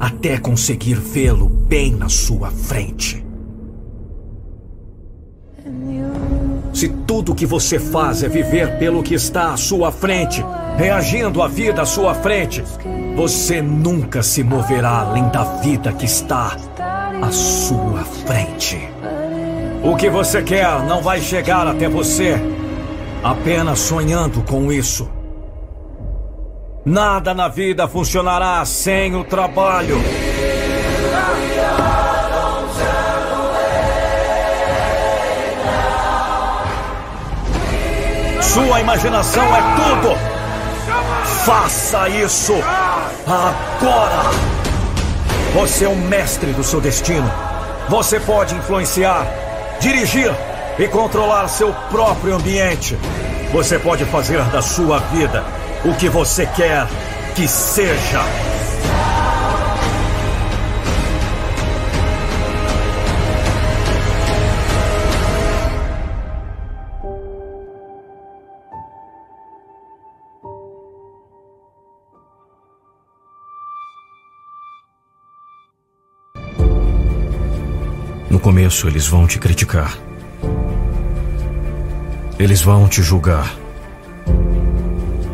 até conseguir vê-lo bem na sua frente. Se tudo o que você faz é viver pelo que está à sua frente, reagindo à vida à sua frente, você nunca se moverá além da vida que está à sua frente. O que você quer não vai chegar até você apenas sonhando com isso. Nada na vida funcionará sem o trabalho. Sua imaginação é tudo. Faça isso agora. Você é o mestre do seu destino. Você pode influenciar, dirigir e controlar seu próprio ambiente. Você pode fazer da sua vida o que você quer que seja. No começo, eles vão te criticar. Eles vão te julgar.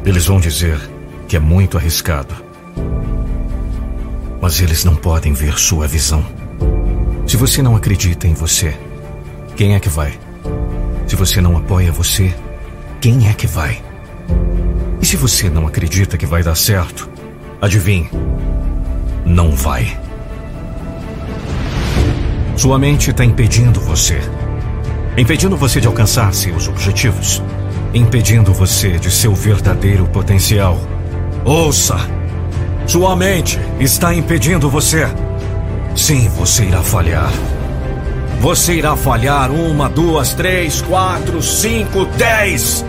Eles vão dizer que é muito arriscado. Mas eles não podem ver sua visão. Se você não acredita em você, quem é que vai? Se você não apoia você, quem é que vai? E se você não acredita que vai dar certo, adivinhe, não vai. Sua mente está impedindo você. Impedindo você de alcançar seus objetivos. Impedindo você de seu verdadeiro potencial. Ouça! Sua mente está impedindo você. Sim, você irá falhar. Você irá falhar uma, duas, três, quatro, cinco, dez.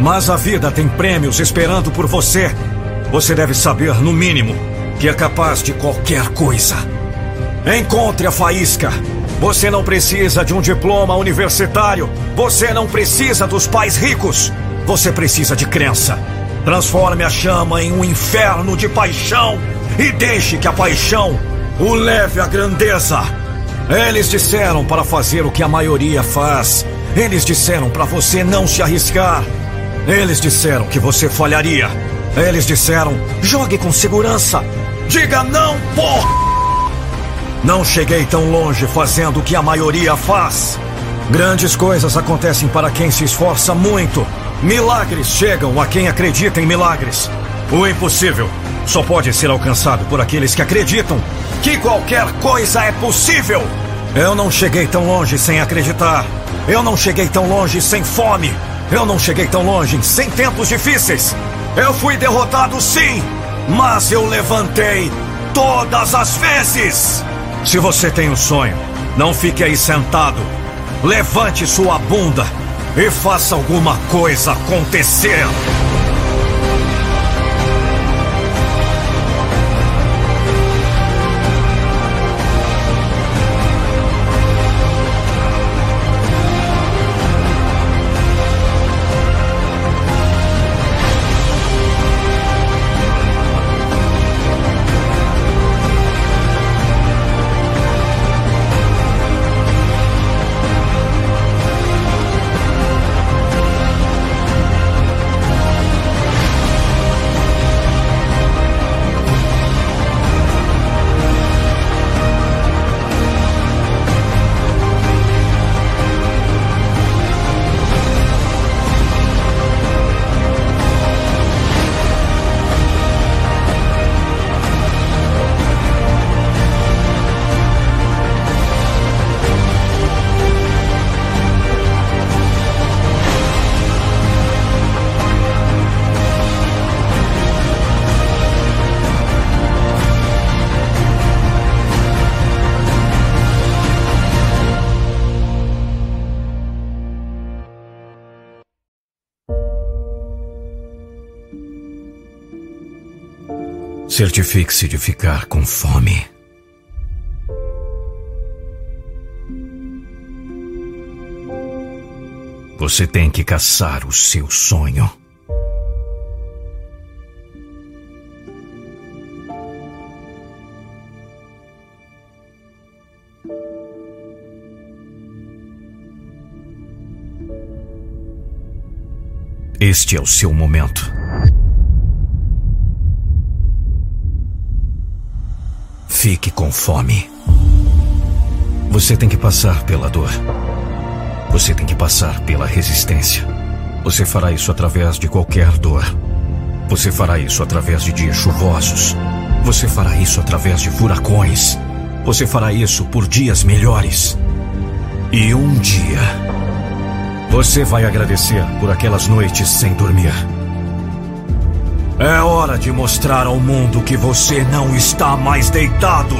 Mas a vida tem prêmios esperando por você. Você deve saber, no mínimo, que é capaz de qualquer coisa. Encontre a faísca. Você não precisa de um diploma universitário. Você não precisa dos pais ricos. Você precisa de crença. Transforme a chama em um inferno de paixão e deixe que a paixão o leve à grandeza. Eles disseram para fazer o que a maioria faz. Eles disseram para você não se arriscar. Eles disseram que você falharia. Eles disseram: jogue com segurança. Diga não, porra! Não cheguei tão longe fazendo o que a maioria faz. Grandes coisas acontecem para quem se esforça muito. Milagres chegam a quem acredita em milagres. O impossível só pode ser alcançado por aqueles que acreditam que qualquer coisa é possível. Eu não cheguei tão longe sem acreditar. Eu não cheguei tão longe sem fome. Eu não cheguei tão longe sem tempos difíceis. Eu fui derrotado sim, mas eu levantei todas as vezes. Se você tem um sonho, não fique aí sentado. Levante sua bunda e faça alguma coisa acontecer. Certifique-se de ficar com fome. Você tem que caçar o seu sonho. Este é o seu momento. Fique com fome. Você tem que passar pela dor. Você tem que passar pela resistência. Você fará isso através de qualquer dor. Você fará isso através de dias chuvosos. Você fará isso através de furacões. Você fará isso por dias melhores. E um dia, você vai agradecer por aquelas noites sem dormir. É hora de mostrar ao mundo que você não está mais deitado.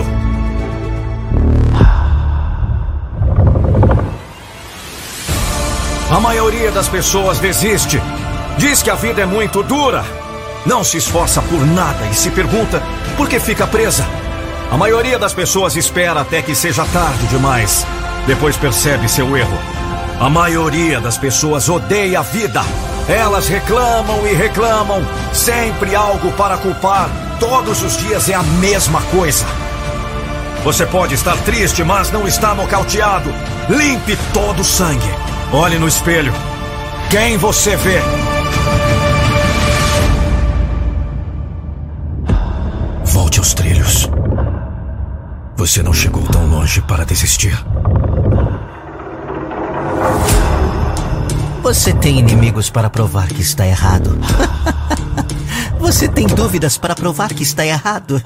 A maioria das pessoas desiste. Diz que a vida é muito dura. Não se esforça por nada e se pergunta por que fica presa. A maioria das pessoas espera até que seja tarde demais. Depois percebe seu erro. A maioria das pessoas odeia a vida. Elas reclamam e reclamam. Sempre algo para culpar. Todos os dias é a mesma coisa. Você pode estar triste, mas não está nocauteado. Limpe todo o sangue. Olhe no espelho. Quem você vê? Volte aos trilhos. Você não chegou tão longe para desistir. Você tem inimigos para provar que está errado. Você tem dúvidas para provar que está errado.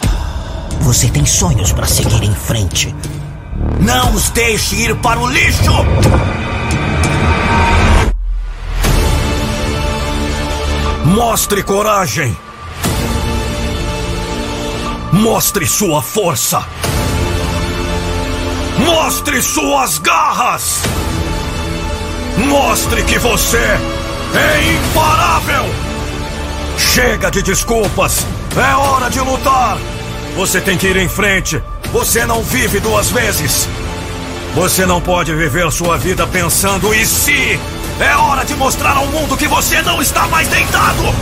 Você tem sonhos para seguir em frente. Não os deixe ir para o lixo! Mostre coragem! Mostre sua força! Mostre suas garras! Mostre que você é imparável! Chega de desculpas! É hora de lutar! Você tem que ir em frente! Você não vive duas vezes! Você não pode viver sua vida pensando e se é hora de mostrar ao mundo que você não está mais deitado!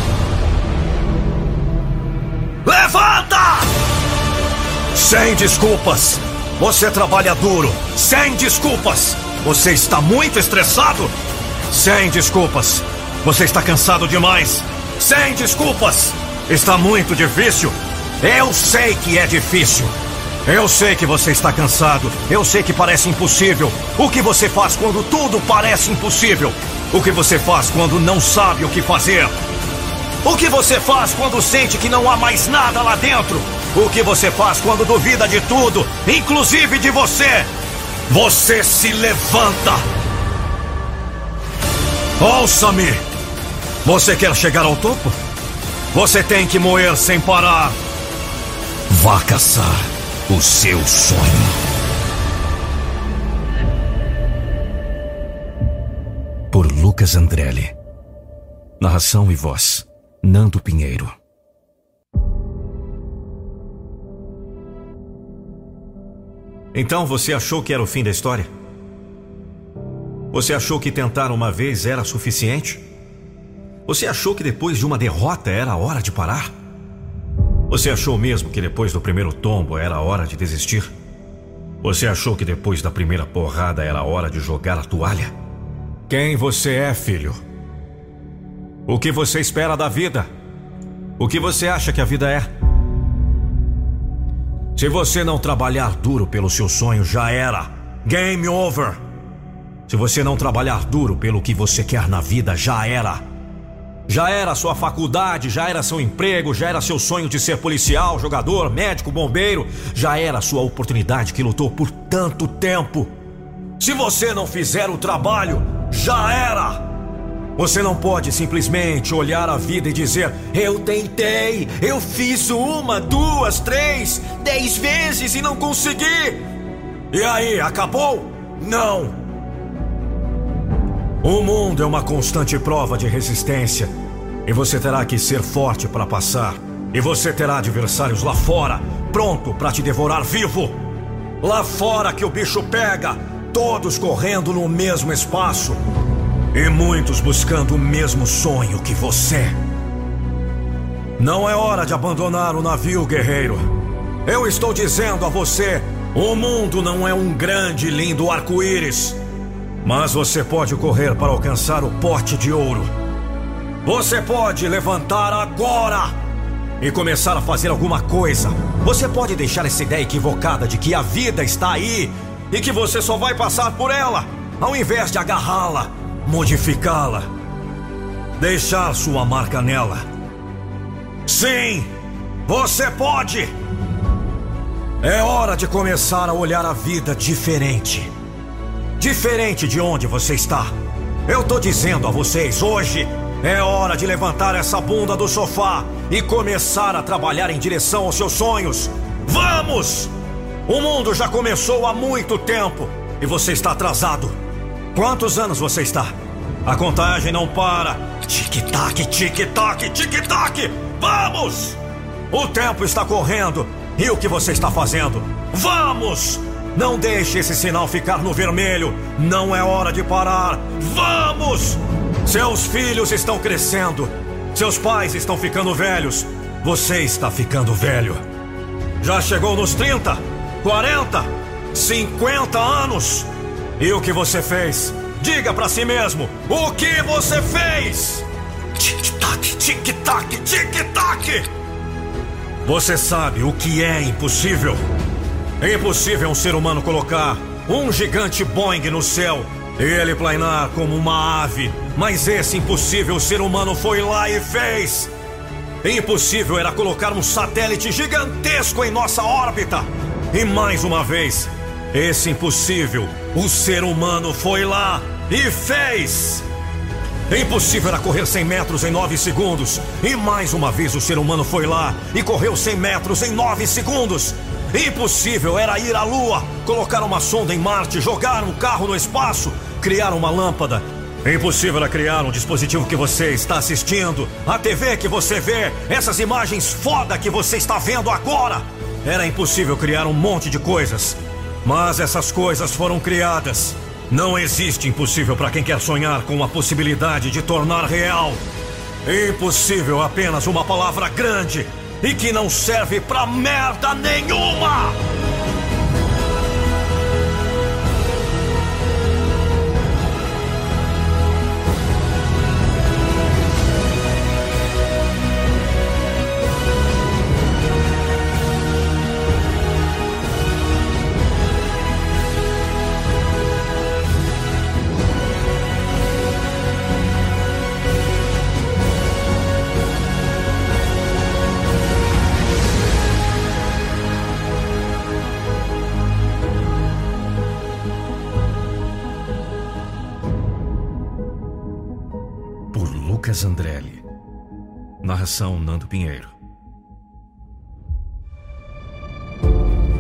Levanta! Sem desculpas! Você trabalha duro, sem desculpas! Você está muito estressado? Sem desculpas! Você está cansado demais? Sem desculpas! Está muito difícil? Eu sei que é difícil! Eu sei que você está cansado. Eu sei que parece impossível. O que você faz quando tudo parece impossível? O que você faz quando não sabe o que fazer? O que você faz quando sente que não há mais nada lá dentro? O que você faz quando duvida de tudo, inclusive de você? Você se levanta! Ouça-me! Você quer chegar ao topo? Você tem que moer sem parar. Vá caçar o seu sonho. Por Lucas Andrelli. Narração e voz: Nando Pinheiro. Então você achou que era o fim da história? Você achou que tentar uma vez era suficiente? Você achou que depois de uma derrota era hora de parar? Você achou mesmo que depois do primeiro tombo era hora de desistir? Você achou que depois da primeira porrada era hora de jogar a toalha? Quem você é, filho? O que você espera da vida? O que você acha que a vida é? Se você não trabalhar duro pelo seu sonho, já era. Game over. Se você não trabalhar duro pelo que você quer na vida, já era. Já era sua faculdade, já era seu emprego, já era seu sonho de ser policial, jogador, médico, bombeiro, já era sua oportunidade que lutou por tanto tempo. Se você não fizer o trabalho, já era. Você não pode simplesmente olhar a vida e dizer: Eu tentei, eu fiz uma, duas, três, dez vezes e não consegui. E aí, acabou? Não. O mundo é uma constante prova de resistência e você terá que ser forte para passar. E você terá adversários lá fora, pronto para te devorar vivo. Lá fora que o bicho pega, todos correndo no mesmo espaço. E muitos buscando o mesmo sonho que você. Não é hora de abandonar o navio, guerreiro. Eu estou dizendo a você: o mundo não é um grande e lindo arco-íris. Mas você pode correr para alcançar o pote de ouro. Você pode levantar agora e começar a fazer alguma coisa. Você pode deixar essa ideia equivocada de que a vida está aí e que você só vai passar por ela, ao invés de agarrá-la, modificá-la, deixar sua marca nela. Sim, você pode! É hora de começar a olhar a vida diferente. Diferente de onde você está. Eu tô dizendo a vocês hoje. É hora de levantar essa bunda do sofá e começar a trabalhar em direção aos seus sonhos. Vamos! O mundo já começou há muito tempo e você está atrasado. Quantos anos você está? A contagem não para. Tic-tac, tic-tac, tic-tac! Vamos! O tempo está correndo e o que você está fazendo? Vamos! Não deixe esse sinal ficar no vermelho. Não é hora de parar. Vamos! Seus filhos estão crescendo. Seus pais estão ficando velhos. Você está ficando velho. Já chegou nos 30, 40, 50 anos. E o que você fez? Diga para si mesmo: o que você fez? Tic-tac, tic-tac, tic-tac. Você sabe o que é impossível? É impossível um ser humano colocar um gigante Boeing no céu e ele planar como uma ave. Mas esse impossível ser humano foi lá e fez. Impossível era colocar um satélite gigantesco em nossa órbita. E mais uma vez, esse impossível, o ser humano foi lá e fez. Impossível era correr 100 metros em 9 segundos. E mais uma vez o ser humano foi lá e correu 100 metros em 9 segundos. Impossível era ir à Lua, colocar uma sonda em Marte, jogar um carro no espaço, criar uma lâmpada. Impossível era criar um dispositivo que você está assistindo, a TV que você vê, essas imagens foda que você está vendo agora. Era impossível criar um monte de coisas. Mas essas coisas foram criadas. Não existe impossível para quem quer sonhar com a possibilidade de tornar real. Impossível apenas uma palavra grande e que não serve pra merda nenhuma! Nando Pinheiro.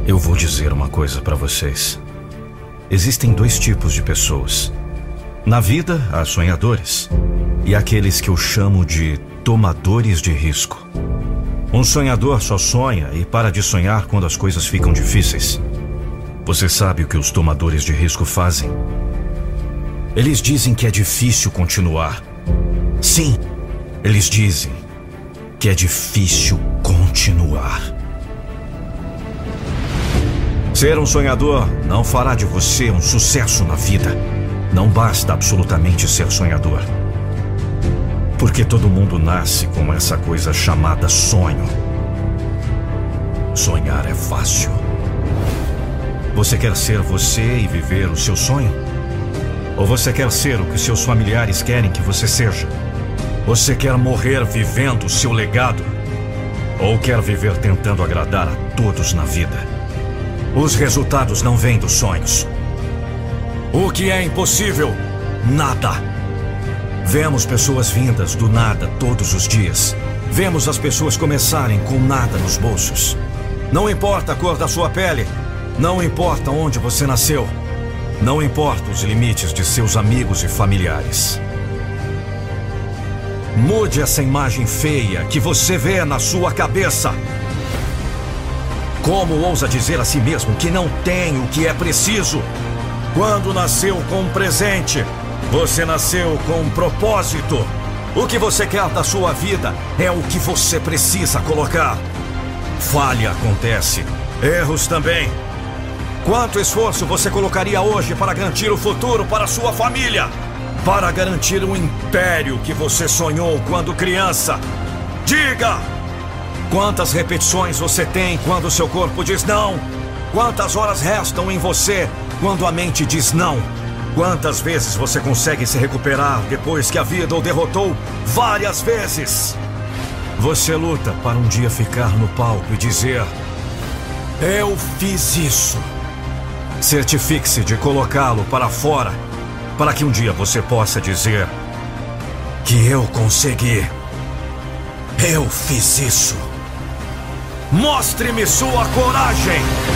Eu vou dizer uma coisa para vocês. Existem dois tipos de pessoas. Na vida, há sonhadores e aqueles que eu chamo de tomadores de risco. Um sonhador só sonha e para de sonhar quando as coisas ficam difíceis. Você sabe o que os tomadores de risco fazem? Eles dizem que é difícil continuar, Sim, eles dizem que é difícil continuar. Ser um sonhador não fará de você um sucesso na vida. Não basta absolutamente ser sonhador. Porque todo mundo nasce com essa coisa chamada sonho. Sonhar é fácil. Você quer ser você e viver o seu sonho? Ou você quer ser o que seus familiares querem que você seja? Você quer morrer vivendo o seu legado? Ou quer viver tentando agradar a todos na vida? Os resultados não vêm dos sonhos. O que é impossível? Nada. Vemos pessoas vindas do nada todos os dias. Vemos as pessoas começarem com nada nos bolsos. Não importa a cor da sua pele. Não importa onde você nasceu. Não importa os limites de seus amigos e familiares. Mude essa imagem feia que você vê na sua cabeça. Como ousa dizer a si mesmo que não tem o que é preciso? Quando nasceu com um presente, você nasceu com um propósito. O que você quer da sua vida é o que você precisa colocar. Falha acontece, erros também. Quanto esforço você colocaria hoje para garantir o futuro para sua família? Para garantir o império que você sonhou quando criança? Diga! Quantas repetições você tem quando seu corpo diz não? Quantas horas restam em você quando a mente diz não? Quantas vezes você consegue se recuperar depois que a vida o derrotou várias vezes? Você luta para um dia ficar no palco e dizer: Eu fiz isso. Certifique-se de colocá-lo para fora, para que um dia você possa dizer: Que eu consegui. Eu fiz isso. Mostre-me sua coragem!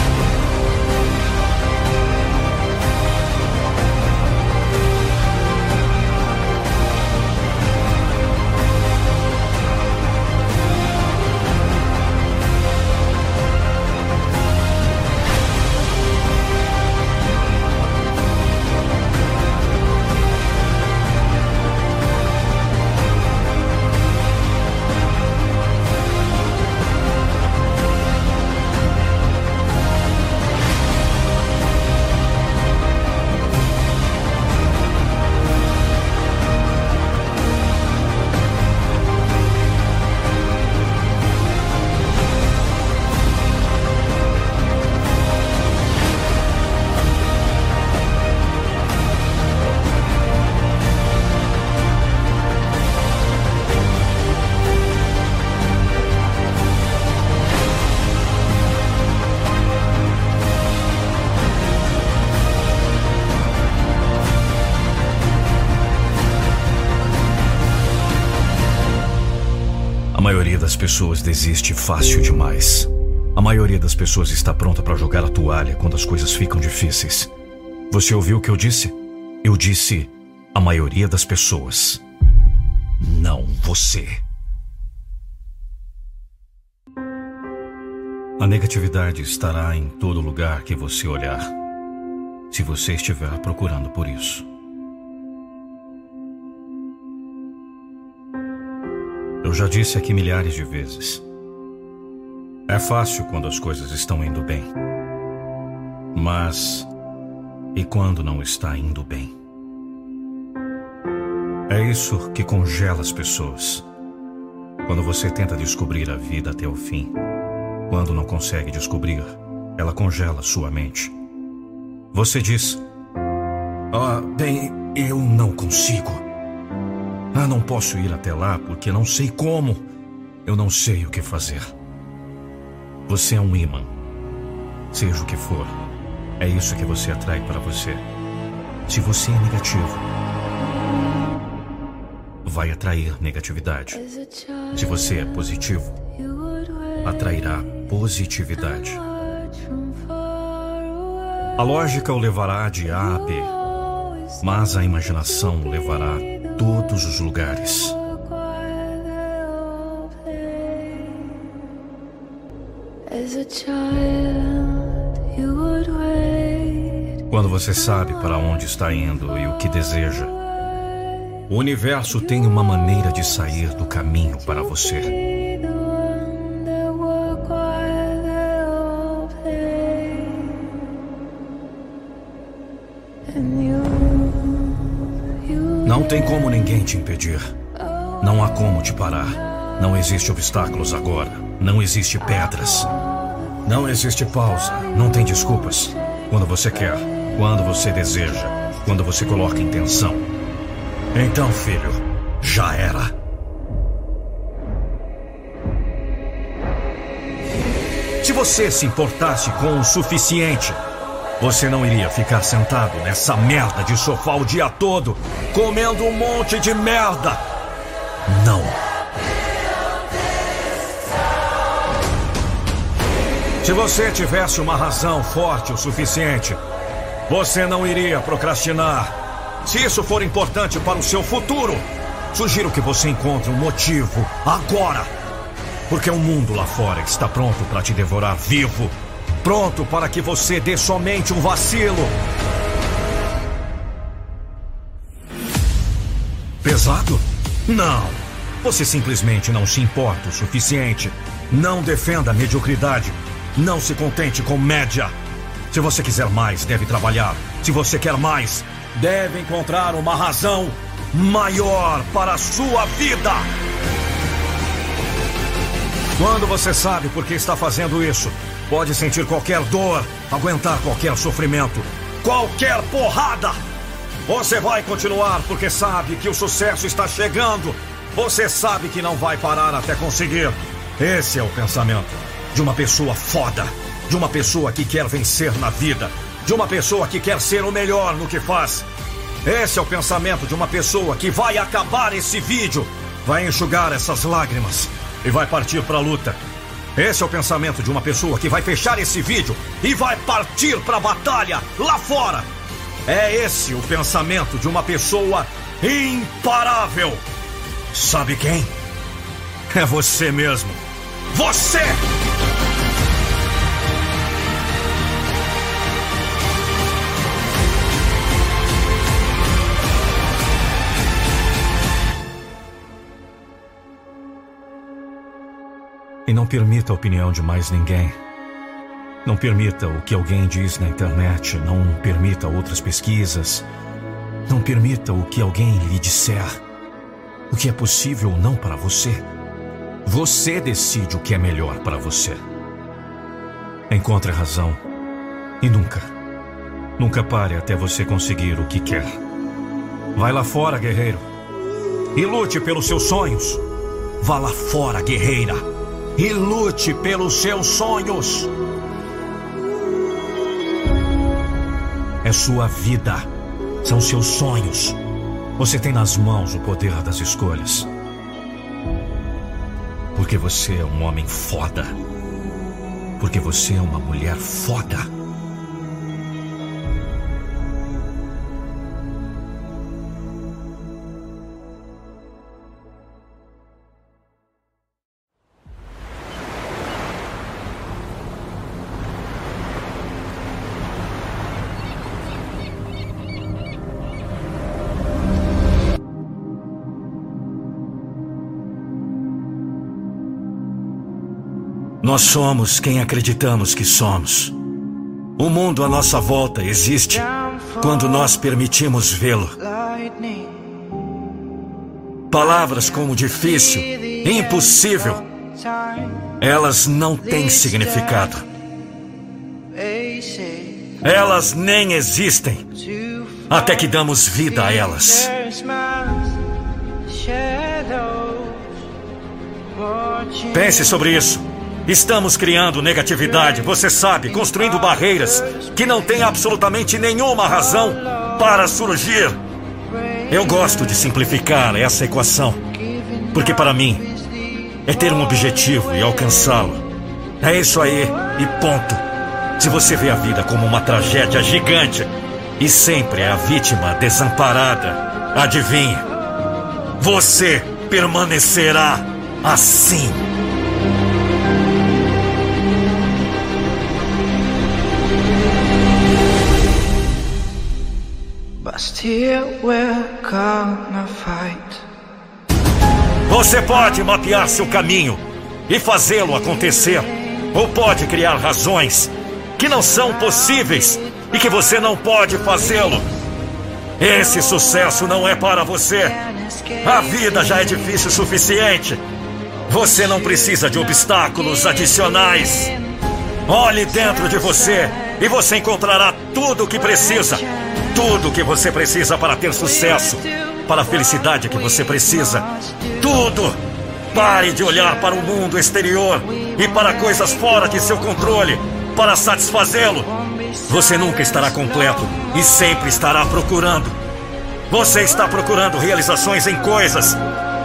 Desiste fácil demais. A maioria das pessoas está pronta para jogar a toalha quando as coisas ficam difíceis. Você ouviu o que eu disse? Eu disse a maioria das pessoas. Não você. A negatividade estará em todo lugar que você olhar, se você estiver procurando por isso. Eu já disse aqui milhares de vezes. É fácil quando as coisas estão indo bem. Mas. E quando não está indo bem? É isso que congela as pessoas. Quando você tenta descobrir a vida até o fim, quando não consegue descobrir, ela congela sua mente. Você diz: Ah, bem, eu não consigo. Ah, não posso ir até lá porque não sei como. Eu não sei o que fazer. Você é um imã. Seja o que for, é isso que você atrai para você. Se você é negativo, vai atrair negatividade. Se você é positivo, atrairá positividade. A lógica o levará de A a B, mas a imaginação o levará todos os lugares. Quando você sabe para onde está indo e o que deseja, o universo tem uma maneira de sair do caminho para você. Não tem como ninguém te impedir. Não há como te parar. Não existe obstáculos agora. Não existe pedras. Não existe pausa. Não tem desculpas. Quando você quer, quando você deseja, quando você coloca intenção. Então, filho, já era. Se você se importasse com o suficiente, você não iria ficar sentado nessa merda de sofá o dia todo, comendo um monte de merda. Não. Se você tivesse uma razão forte o suficiente, você não iria procrastinar. Se isso for importante para o seu futuro, Sugiro que você encontre um motivo agora. Porque o mundo lá fora está pronto para te devorar vivo. Pronto para que você dê somente um vacilo. Pesado? Não. Você simplesmente não se importa o suficiente. Não defenda a mediocridade. Não se contente com média. Se você quiser mais, deve trabalhar. Se você quer mais, deve encontrar uma razão maior para a sua vida. Quando você sabe por que está fazendo isso, pode sentir qualquer dor, aguentar qualquer sofrimento, qualquer porrada. Você vai continuar porque sabe que o sucesso está chegando. Você sabe que não vai parar até conseguir. Esse é o pensamento de uma pessoa foda, de uma pessoa que quer vencer na vida, de uma pessoa que quer ser o melhor no que faz. Esse é o pensamento de uma pessoa que vai acabar esse vídeo, vai enxugar essas lágrimas e vai partir para a luta. Esse é o pensamento de uma pessoa que vai fechar esse vídeo e vai partir para a batalha lá fora. É esse o pensamento de uma pessoa imparável. Sabe quem? É você mesmo. Você! E não permita a opinião de mais ninguém. Não permita o que alguém diz na internet. Não permita outras pesquisas. Não permita o que alguém lhe disser. O que é possível ou não para você. Você decide o que é melhor para você. Encontre a razão. E nunca, nunca pare até você conseguir o que quer. Vai lá fora, guerreiro. E lute pelos seus sonhos. Vá lá fora, guerreira. E lute pelos seus sonhos. É sua vida. São seus sonhos. Você tem nas mãos o poder das escolhas. Porque você é um homem foda. Porque você é uma mulher foda. Nós somos quem acreditamos que somos. O mundo à nossa volta existe quando nós permitimos vê-lo. Palavras como difícil, impossível, elas não têm significado. Elas nem existem até que damos vida a elas. Pense sobre isso. Estamos criando negatividade, você sabe, construindo barreiras que não têm absolutamente nenhuma razão para surgir. Eu gosto de simplificar essa equação, porque para mim é ter um objetivo e alcançá-lo. É isso aí e ponto. Se você vê a vida como uma tragédia gigante e sempre é a vítima desamparada, adivinhe, você permanecerá assim. Você pode mapear seu caminho e fazê-lo acontecer, ou pode criar razões que não são possíveis e que você não pode fazê-lo. Esse sucesso não é para você. A vida já é difícil o suficiente. Você não precisa de obstáculos adicionais. Olhe dentro de você e você encontrará tudo o que precisa tudo o que você precisa para ter sucesso, para a felicidade que você precisa. Tudo! Pare de olhar para o mundo exterior e para coisas fora de seu controle para satisfazê-lo. Você nunca estará completo e sempre estará procurando. Você está procurando realizações em coisas,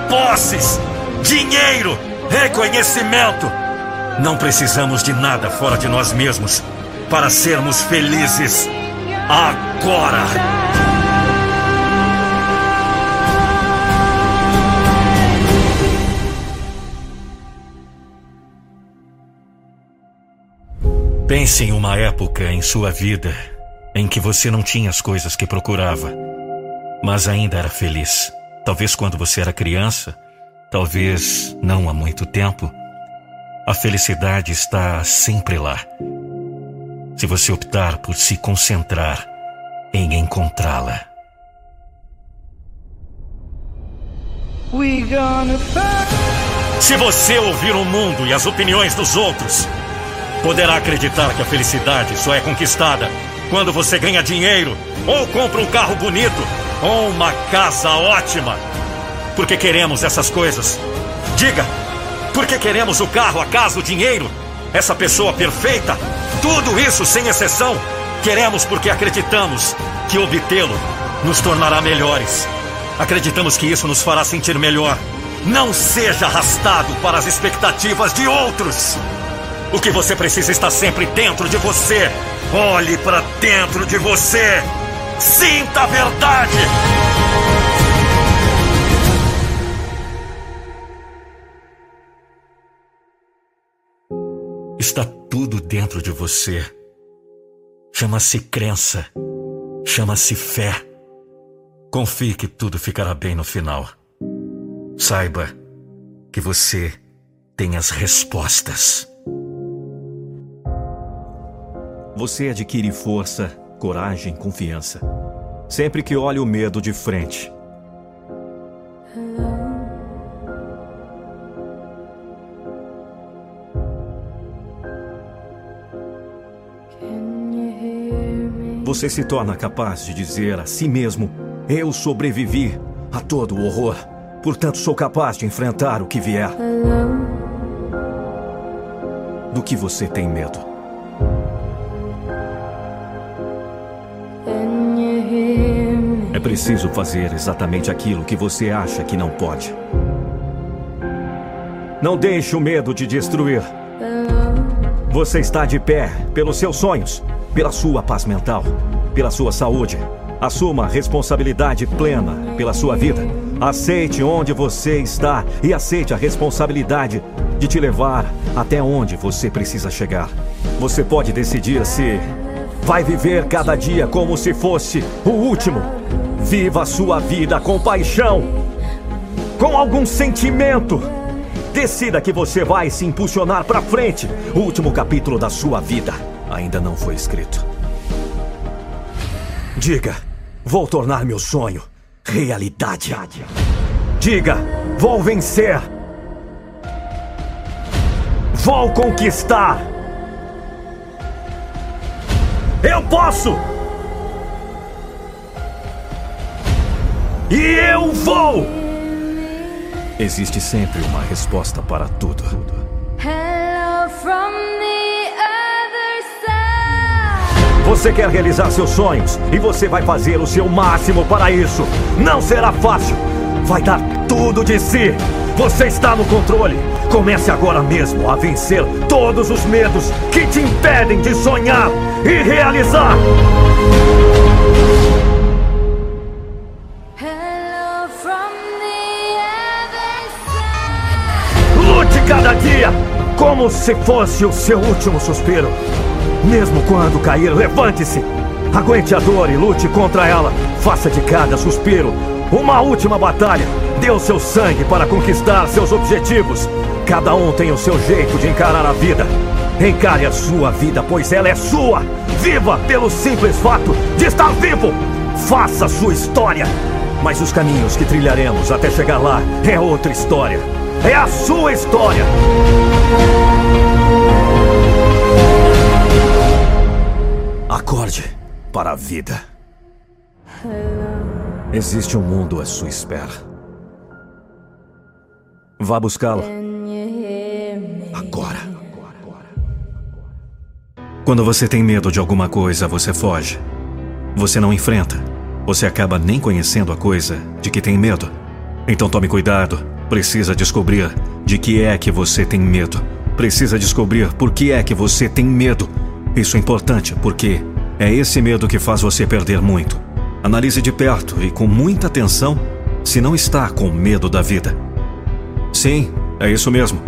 posses, dinheiro, reconhecimento. Não precisamos de nada fora de nós mesmos para sermos felizes agora! Pense em uma época em sua vida em que você não tinha as coisas que procurava, mas ainda era feliz. Talvez quando você era criança, talvez não há muito tempo. A felicidade está sempre lá. Se você optar por se concentrar em encontrá-la. Se você ouvir o mundo e as opiniões dos outros, poderá acreditar que a felicidade só é conquistada quando você ganha dinheiro, ou compra um carro bonito, ou uma casa ótima. Porque queremos essas coisas. Diga, porque queremos o carro, a casa, o dinheiro, essa pessoa perfeita, tudo isso sem exceção. Queremos porque acreditamos que obtê-lo nos tornará melhores. Acreditamos que isso nos fará sentir melhor. Não seja arrastado para as expectativas de outros. O que você precisa está sempre dentro de você. Olhe para dentro de você. Sinta a verdade. Está tudo dentro de você. Chama-se crença. Chama-se fé. Confie que tudo ficará bem no final. Saiba que você tem as respostas. Você adquire força, coragem, confiança. Sempre que olha o medo de frente. Você se torna capaz de dizer a si mesmo: Eu sobrevivi a todo o horror, portanto sou capaz de enfrentar o que vier. Do que você tem medo? É preciso fazer exatamente aquilo que você acha que não pode. Não deixe o medo te destruir. Você está de pé pelos seus sonhos, pela sua paz mental, pela sua saúde. Assuma responsabilidade plena pela sua vida. Aceite onde você está e aceite a responsabilidade de te levar até onde você precisa chegar. Você pode decidir se vai viver cada dia como se fosse o último. Viva a sua vida com paixão, com algum sentimento. Decida que você vai se impulsionar para frente. O último capítulo da sua vida ainda não foi escrito. Diga, vou tornar meu sonho realidade. Diga, vou vencer. Vou conquistar. Eu posso! E eu vou! Existe sempre uma resposta para tudo. Você quer realizar seus sonhos e você vai fazer o seu máximo para isso. Não será fácil. Vai dar tudo de si. Você está no controle. Comece agora mesmo a vencer todos os medos que te impedem de sonhar e realizar. Lute cada dia como se fosse o seu último suspiro. Mesmo quando cair, levante-se. Aguente a dor e lute contra ela. Faça de cada suspiro uma última batalha. Dê o seu sangue para conquistar seus objetivos. Cada um tem o seu jeito de encarar a vida. Encare a sua vida, pois ela é sua. Viva pelo simples fato de estar vivo. Faça a sua história. Mas os caminhos que trilharemos até chegar lá é outra história. É a sua história. Acorde para a vida. Existe um mundo à sua espera. Vá buscá-lo. Agora. Quando você tem medo de alguma coisa, você foge. Você não enfrenta. Você acaba nem conhecendo a coisa de que tem medo. Então tome cuidado. Precisa descobrir de que é que você tem medo. Precisa descobrir por que é que você tem medo. Isso é importante porque é esse medo que faz você perder muito. Analise de perto e com muita atenção se não está com medo da vida. Sim, é isso mesmo.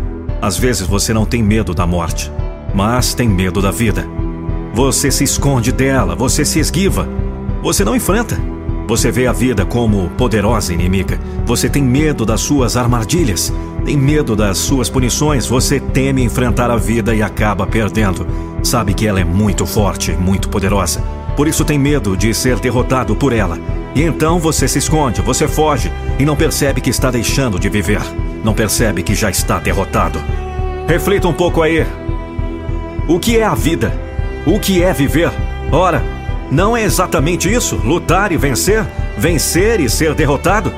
Às vezes você não tem medo da morte. mas tem medo da vida. Você se esconde dela, você se esquiva, você não enfrenta. Você vê a vida como poderosa inimiga. Você tem medo das suas armadilhas, tem medo das suas punições. Você teme enfrentar a vida e acaba perdendo. Sabe que ela é muito forte, muito poderosa. Por isso tem medo de ser derrotado por ela. E então você se esconde, você foge e não percebe que está deixando de viver. Não percebe que já está derrotado. Reflita um pouco aí. O que é a vida? O que é viver? Ora, não é exatamente isso? Lutar e vencer? Vencer e ser derrotado?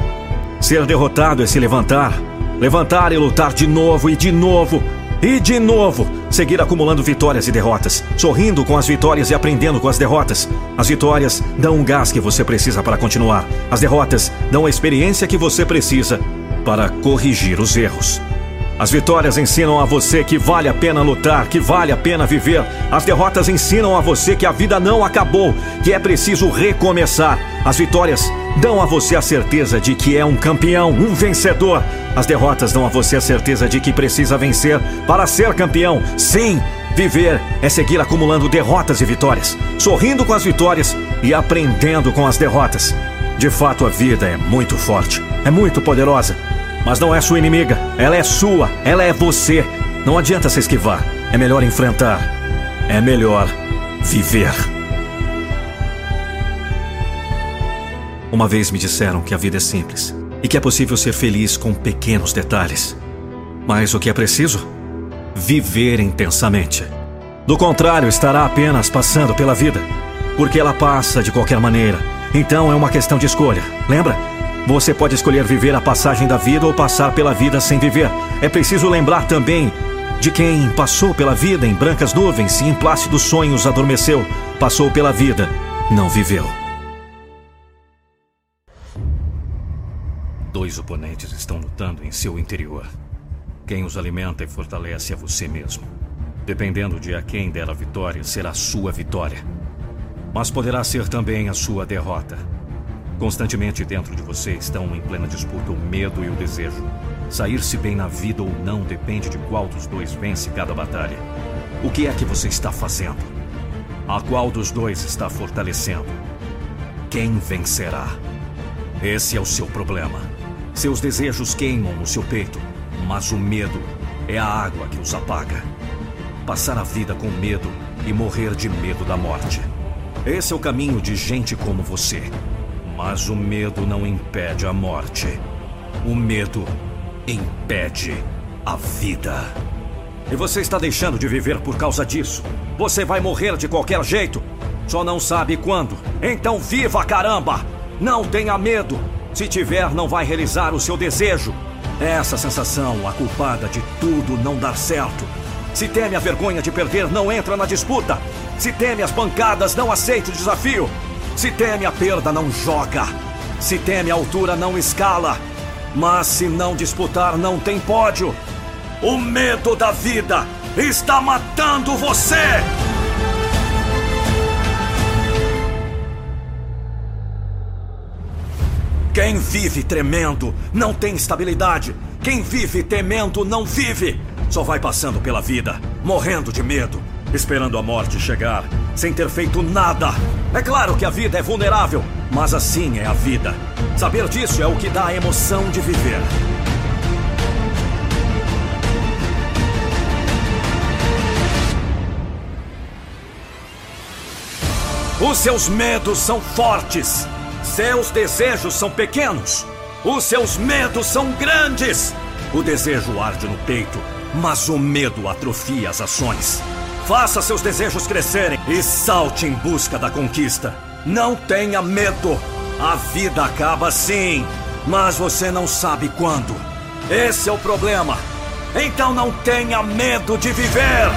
Ser derrotado é se levantar. Levantar e lutar de novo e de novo e de novo, seguir acumulando vitórias e derrotas, sorrindo com as vitórias e aprendendo com as derrotas. As vitórias dão um gás que você precisa para continuar. As derrotas dão a experiência que você precisa para corrigir os erros. As vitórias ensinam a você que vale a pena lutar, que vale a pena viver. As derrotas ensinam a você que a vida não acabou, que é preciso recomeçar. As vitórias dão a você a certeza de que é um campeão, um vencedor. As derrotas dão a você a certeza de que precisa vencer para ser campeão. Sim, viver é seguir acumulando derrotas e vitórias, sorrindo com as vitórias e aprendendo com as derrotas. De fato, a vida é muito forte, é muito poderosa. Mas não é sua inimiga. Ela é sua. Ela é você. Não adianta se esquivar. É melhor enfrentar. É melhor viver. Uma vez me disseram que a vida é simples e que é possível ser feliz com pequenos detalhes. Mas o que é preciso? Viver intensamente. Do contrário, estará apenas passando pela vida, porque ela passa de qualquer maneira. Então é uma questão de escolha. Lembra? Você pode escolher viver a passagem da vida ou passar pela vida sem viver. É preciso lembrar também de quem passou pela vida em brancas nuvens e em plácidos sonhos adormeceu, passou pela vida, não viveu. Dois oponentes estão lutando em seu interior. Quem os alimenta e fortalece é você mesmo. Dependendo de a quem der a vitória, será sua vitória. Mas poderá ser também a sua derrota. Constantemente dentro de você estão em plena disputa o medo e o desejo. Sair-se bem na vida ou não depende de qual dos dois vence cada batalha. O que é que você está fazendo? A qual dos dois está fortalecendo? Quem vencerá? Esse é o seu problema. Seus desejos queimam no seu peito, mas o medo é a água que os apaga. Passar a vida com medo e morrer de medo da morte. Esse é o caminho de gente como você. Mas o medo não impede a morte. O medo impede a vida. E você está deixando de viver por causa disso. Você vai morrer de qualquer jeito. Só não sabe quando. Então viva, caramba! Não tenha medo. Se tiver, não vai realizar o seu desejo. É essa sensação, a culpada de tudo não dar certo. Se teme a vergonha de perder, não entra na disputa. Se teme as pancadas, não aceite o desafio. Se teme a perda, não joga. Se teme a altura, não escala. Mas se não disputar, não tem pódio. O medo da vida está matando você! Quem vive tremendo não tem estabilidade. Quem vive temendo não vive. Só vai passando pela vida, morrendo de medo, esperando a morte chegar, sem ter feito nada. É claro que a vida é vulnerável, mas assim é a vida. Saber disso é o que dá a emoção de viver. Os seus medos são fortes. Seus desejos são pequenos. Os seus medos são grandes. O desejo arde no peito, mas o medo atrofia as ações. Faça seus desejos crescerem e salte em busca da conquista. Não tenha medo. A vida acaba sim, mas você não sabe quando. Esse é o problema. Então não tenha medo de viver.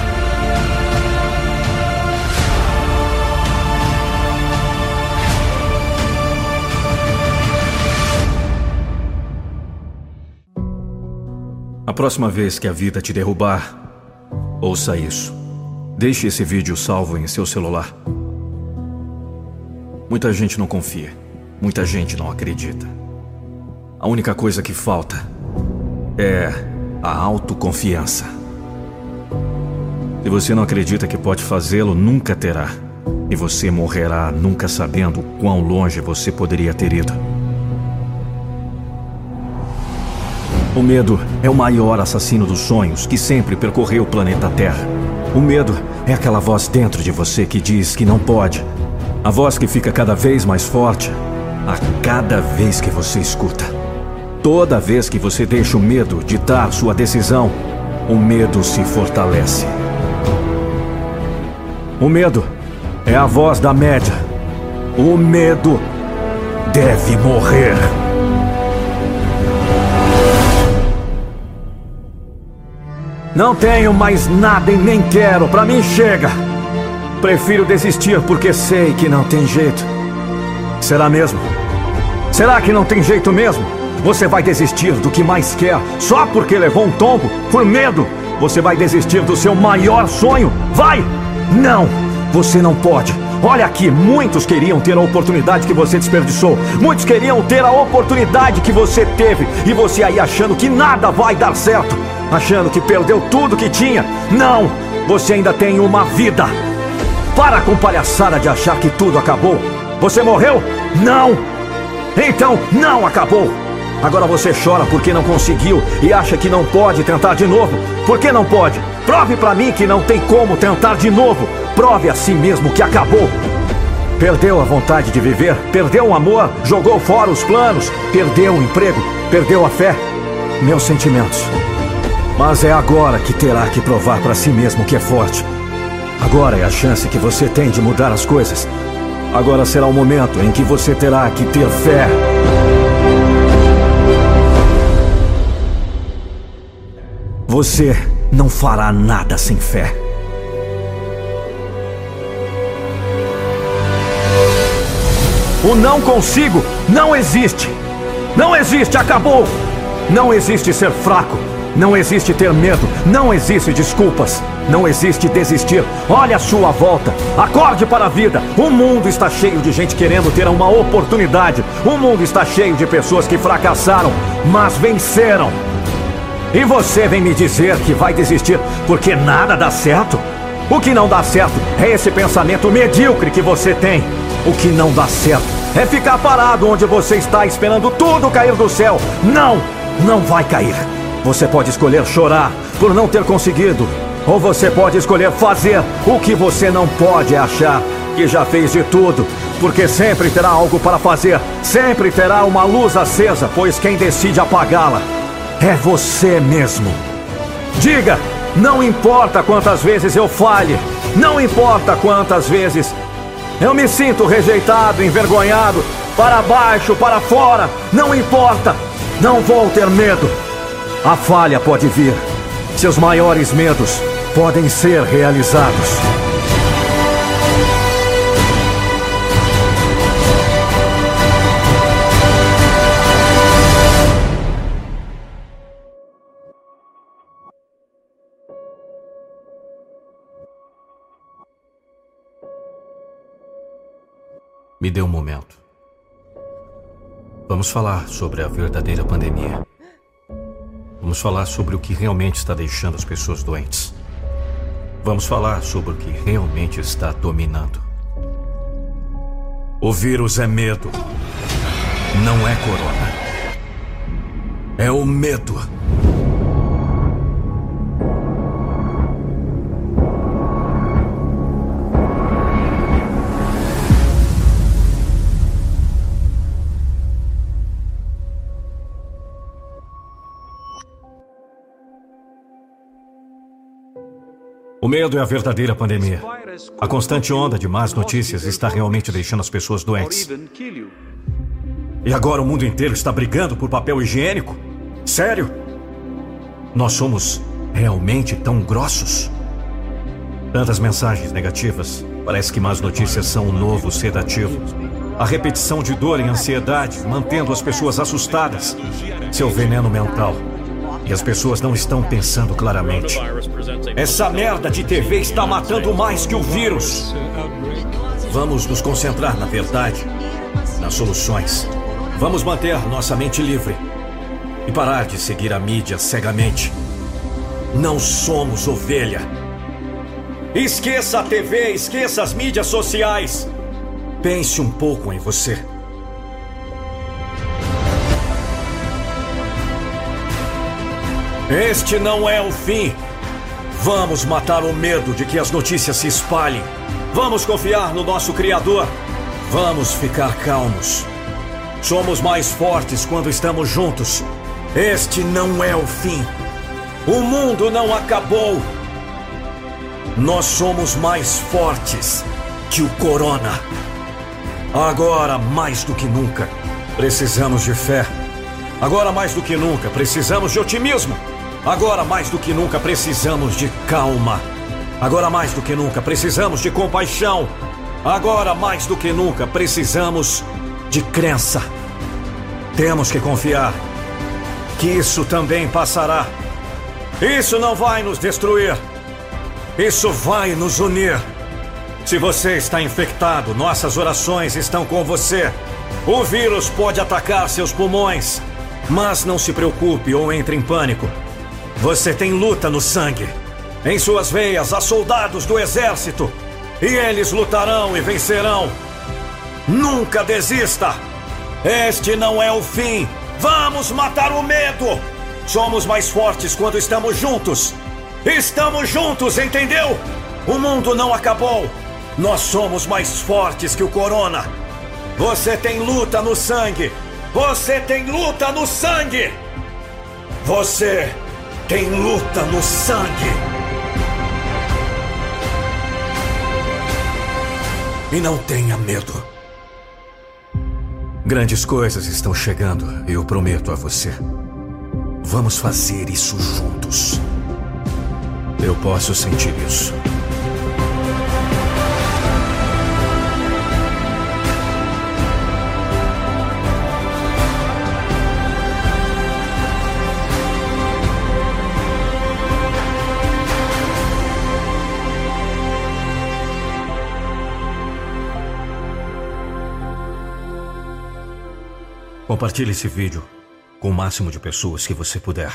A próxima vez que a vida te derrubar, ouça isso. Deixe esse vídeo salvo em seu celular. Muita gente não confia. Muita gente não acredita. A única coisa que falta é a autoconfiança. Se você não acredita que pode fazê-lo, nunca terá. E você morrerá nunca sabendo quão longe você poderia ter ido. O medo é o maior assassino dos sonhos que sempre percorreu o planeta Terra. O medo é aquela voz dentro de você que diz que não pode. A voz que fica cada vez mais forte a cada vez que você escuta. Toda vez que você deixa o medo ditar sua decisão, o medo se fortalece. O medo é a voz da média. O medo deve morrer. Não tenho mais nada e nem quero. Para mim chega. Prefiro desistir porque sei que não tem jeito. Será mesmo? Será que não tem jeito mesmo? Você vai desistir do que mais quer só porque levou um tombo? Por medo? Você vai desistir do seu maior sonho? Vai! Não! Você não pode. Olha aqui, muitos queriam ter a oportunidade que você desperdiçou. Muitos queriam ter a oportunidade que você teve. E você aí achando que nada vai dar certo achando que perdeu tudo que tinha. Não! Você ainda tem uma vida. Para com palhaçada de achar que tudo acabou. Você morreu? Não! Então não acabou! Agora você chora porque não conseguiu e acha que não pode tentar de novo. Por que não pode? Prove para mim que não tem como tentar de novo. Prove a si mesmo que acabou. Perdeu a vontade de viver, perdeu o amor, jogou fora os planos, perdeu o emprego, perdeu a fé. Meus sentimentos. Mas é agora que terá que provar para si mesmo que é forte. Agora é a chance que você tem de mudar as coisas. Agora será o momento em que você terá que ter fé. Você não fará nada sem fé. O não consigo não existe. Não existe, acabou. Não existe ser fraco. Não existe ter medo, não existe desculpas, não existe desistir. Olha a sua volta, acorde para a vida. O mundo está cheio de gente querendo ter uma oportunidade. O mundo está cheio de pessoas que fracassaram, mas venceram. E você vem me dizer que vai desistir porque nada dá certo? O que não dá certo é esse pensamento medíocre que você tem. O que não dá certo é ficar parado onde você está esperando tudo cair do céu. Não, não vai cair. Você pode escolher chorar por não ter conseguido. Ou você pode escolher fazer o que você não pode achar que já fez de tudo. Porque sempre terá algo para fazer. Sempre terá uma luz acesa, pois quem decide apagá-la é você mesmo. Diga, não importa quantas vezes eu falhe, não importa quantas vezes eu me sinto rejeitado, envergonhado, para baixo, para fora, não importa, não vou ter medo. A falha pode vir. Seus maiores medos podem ser realizados. Me dê um momento. Vamos falar sobre a verdadeira pandemia. Vamos falar sobre o que realmente está deixando as pessoas doentes. Vamos falar sobre o que realmente está dominando. O vírus é medo. Não é corona. É o medo. O medo é a verdadeira pandemia. A constante onda de más notícias está realmente deixando as pessoas doentes. E agora o mundo inteiro está brigando por papel higiênico? Sério? Nós somos realmente tão grossos? Tantas mensagens negativas. Parece que más notícias são um novo sedativo. A repetição de dor e ansiedade, mantendo as pessoas assustadas. Seu veneno mental. E as pessoas não estão pensando claramente. Essa merda de TV está matando mais que o vírus. Vamos nos concentrar na verdade, nas soluções. Vamos manter nossa mente livre e parar de seguir a mídia cegamente. Não somos ovelha. Esqueça a TV, esqueça as mídias sociais. Pense um pouco em você. Este não é o fim. Vamos matar o medo de que as notícias se espalhem. Vamos confiar no nosso Criador. Vamos ficar calmos. Somos mais fortes quando estamos juntos. Este não é o fim. O mundo não acabou. Nós somos mais fortes que o Corona. Agora, mais do que nunca, precisamos de fé. Agora, mais do que nunca, precisamos de otimismo. Agora, mais do que nunca, precisamos de calma. Agora, mais do que nunca, precisamos de compaixão. Agora, mais do que nunca, precisamos de crença. Temos que confiar que isso também passará. Isso não vai nos destruir. Isso vai nos unir. Se você está infectado, nossas orações estão com você. O vírus pode atacar seus pulmões, mas não se preocupe ou entre em pânico. Você tem luta no sangue. Em suas veias há soldados do exército. E eles lutarão e vencerão. Nunca desista! Este não é o fim. Vamos matar o medo! Somos mais fortes quando estamos juntos. Estamos juntos, entendeu? O mundo não acabou. Nós somos mais fortes que o Corona. Você tem luta no sangue. Você tem luta no sangue. Você tem luta no sangue. E não tenha medo. Grandes coisas estão chegando, eu prometo a você. Vamos fazer isso juntos. Eu posso sentir isso. Compartilhe esse vídeo com o máximo de pessoas que você puder.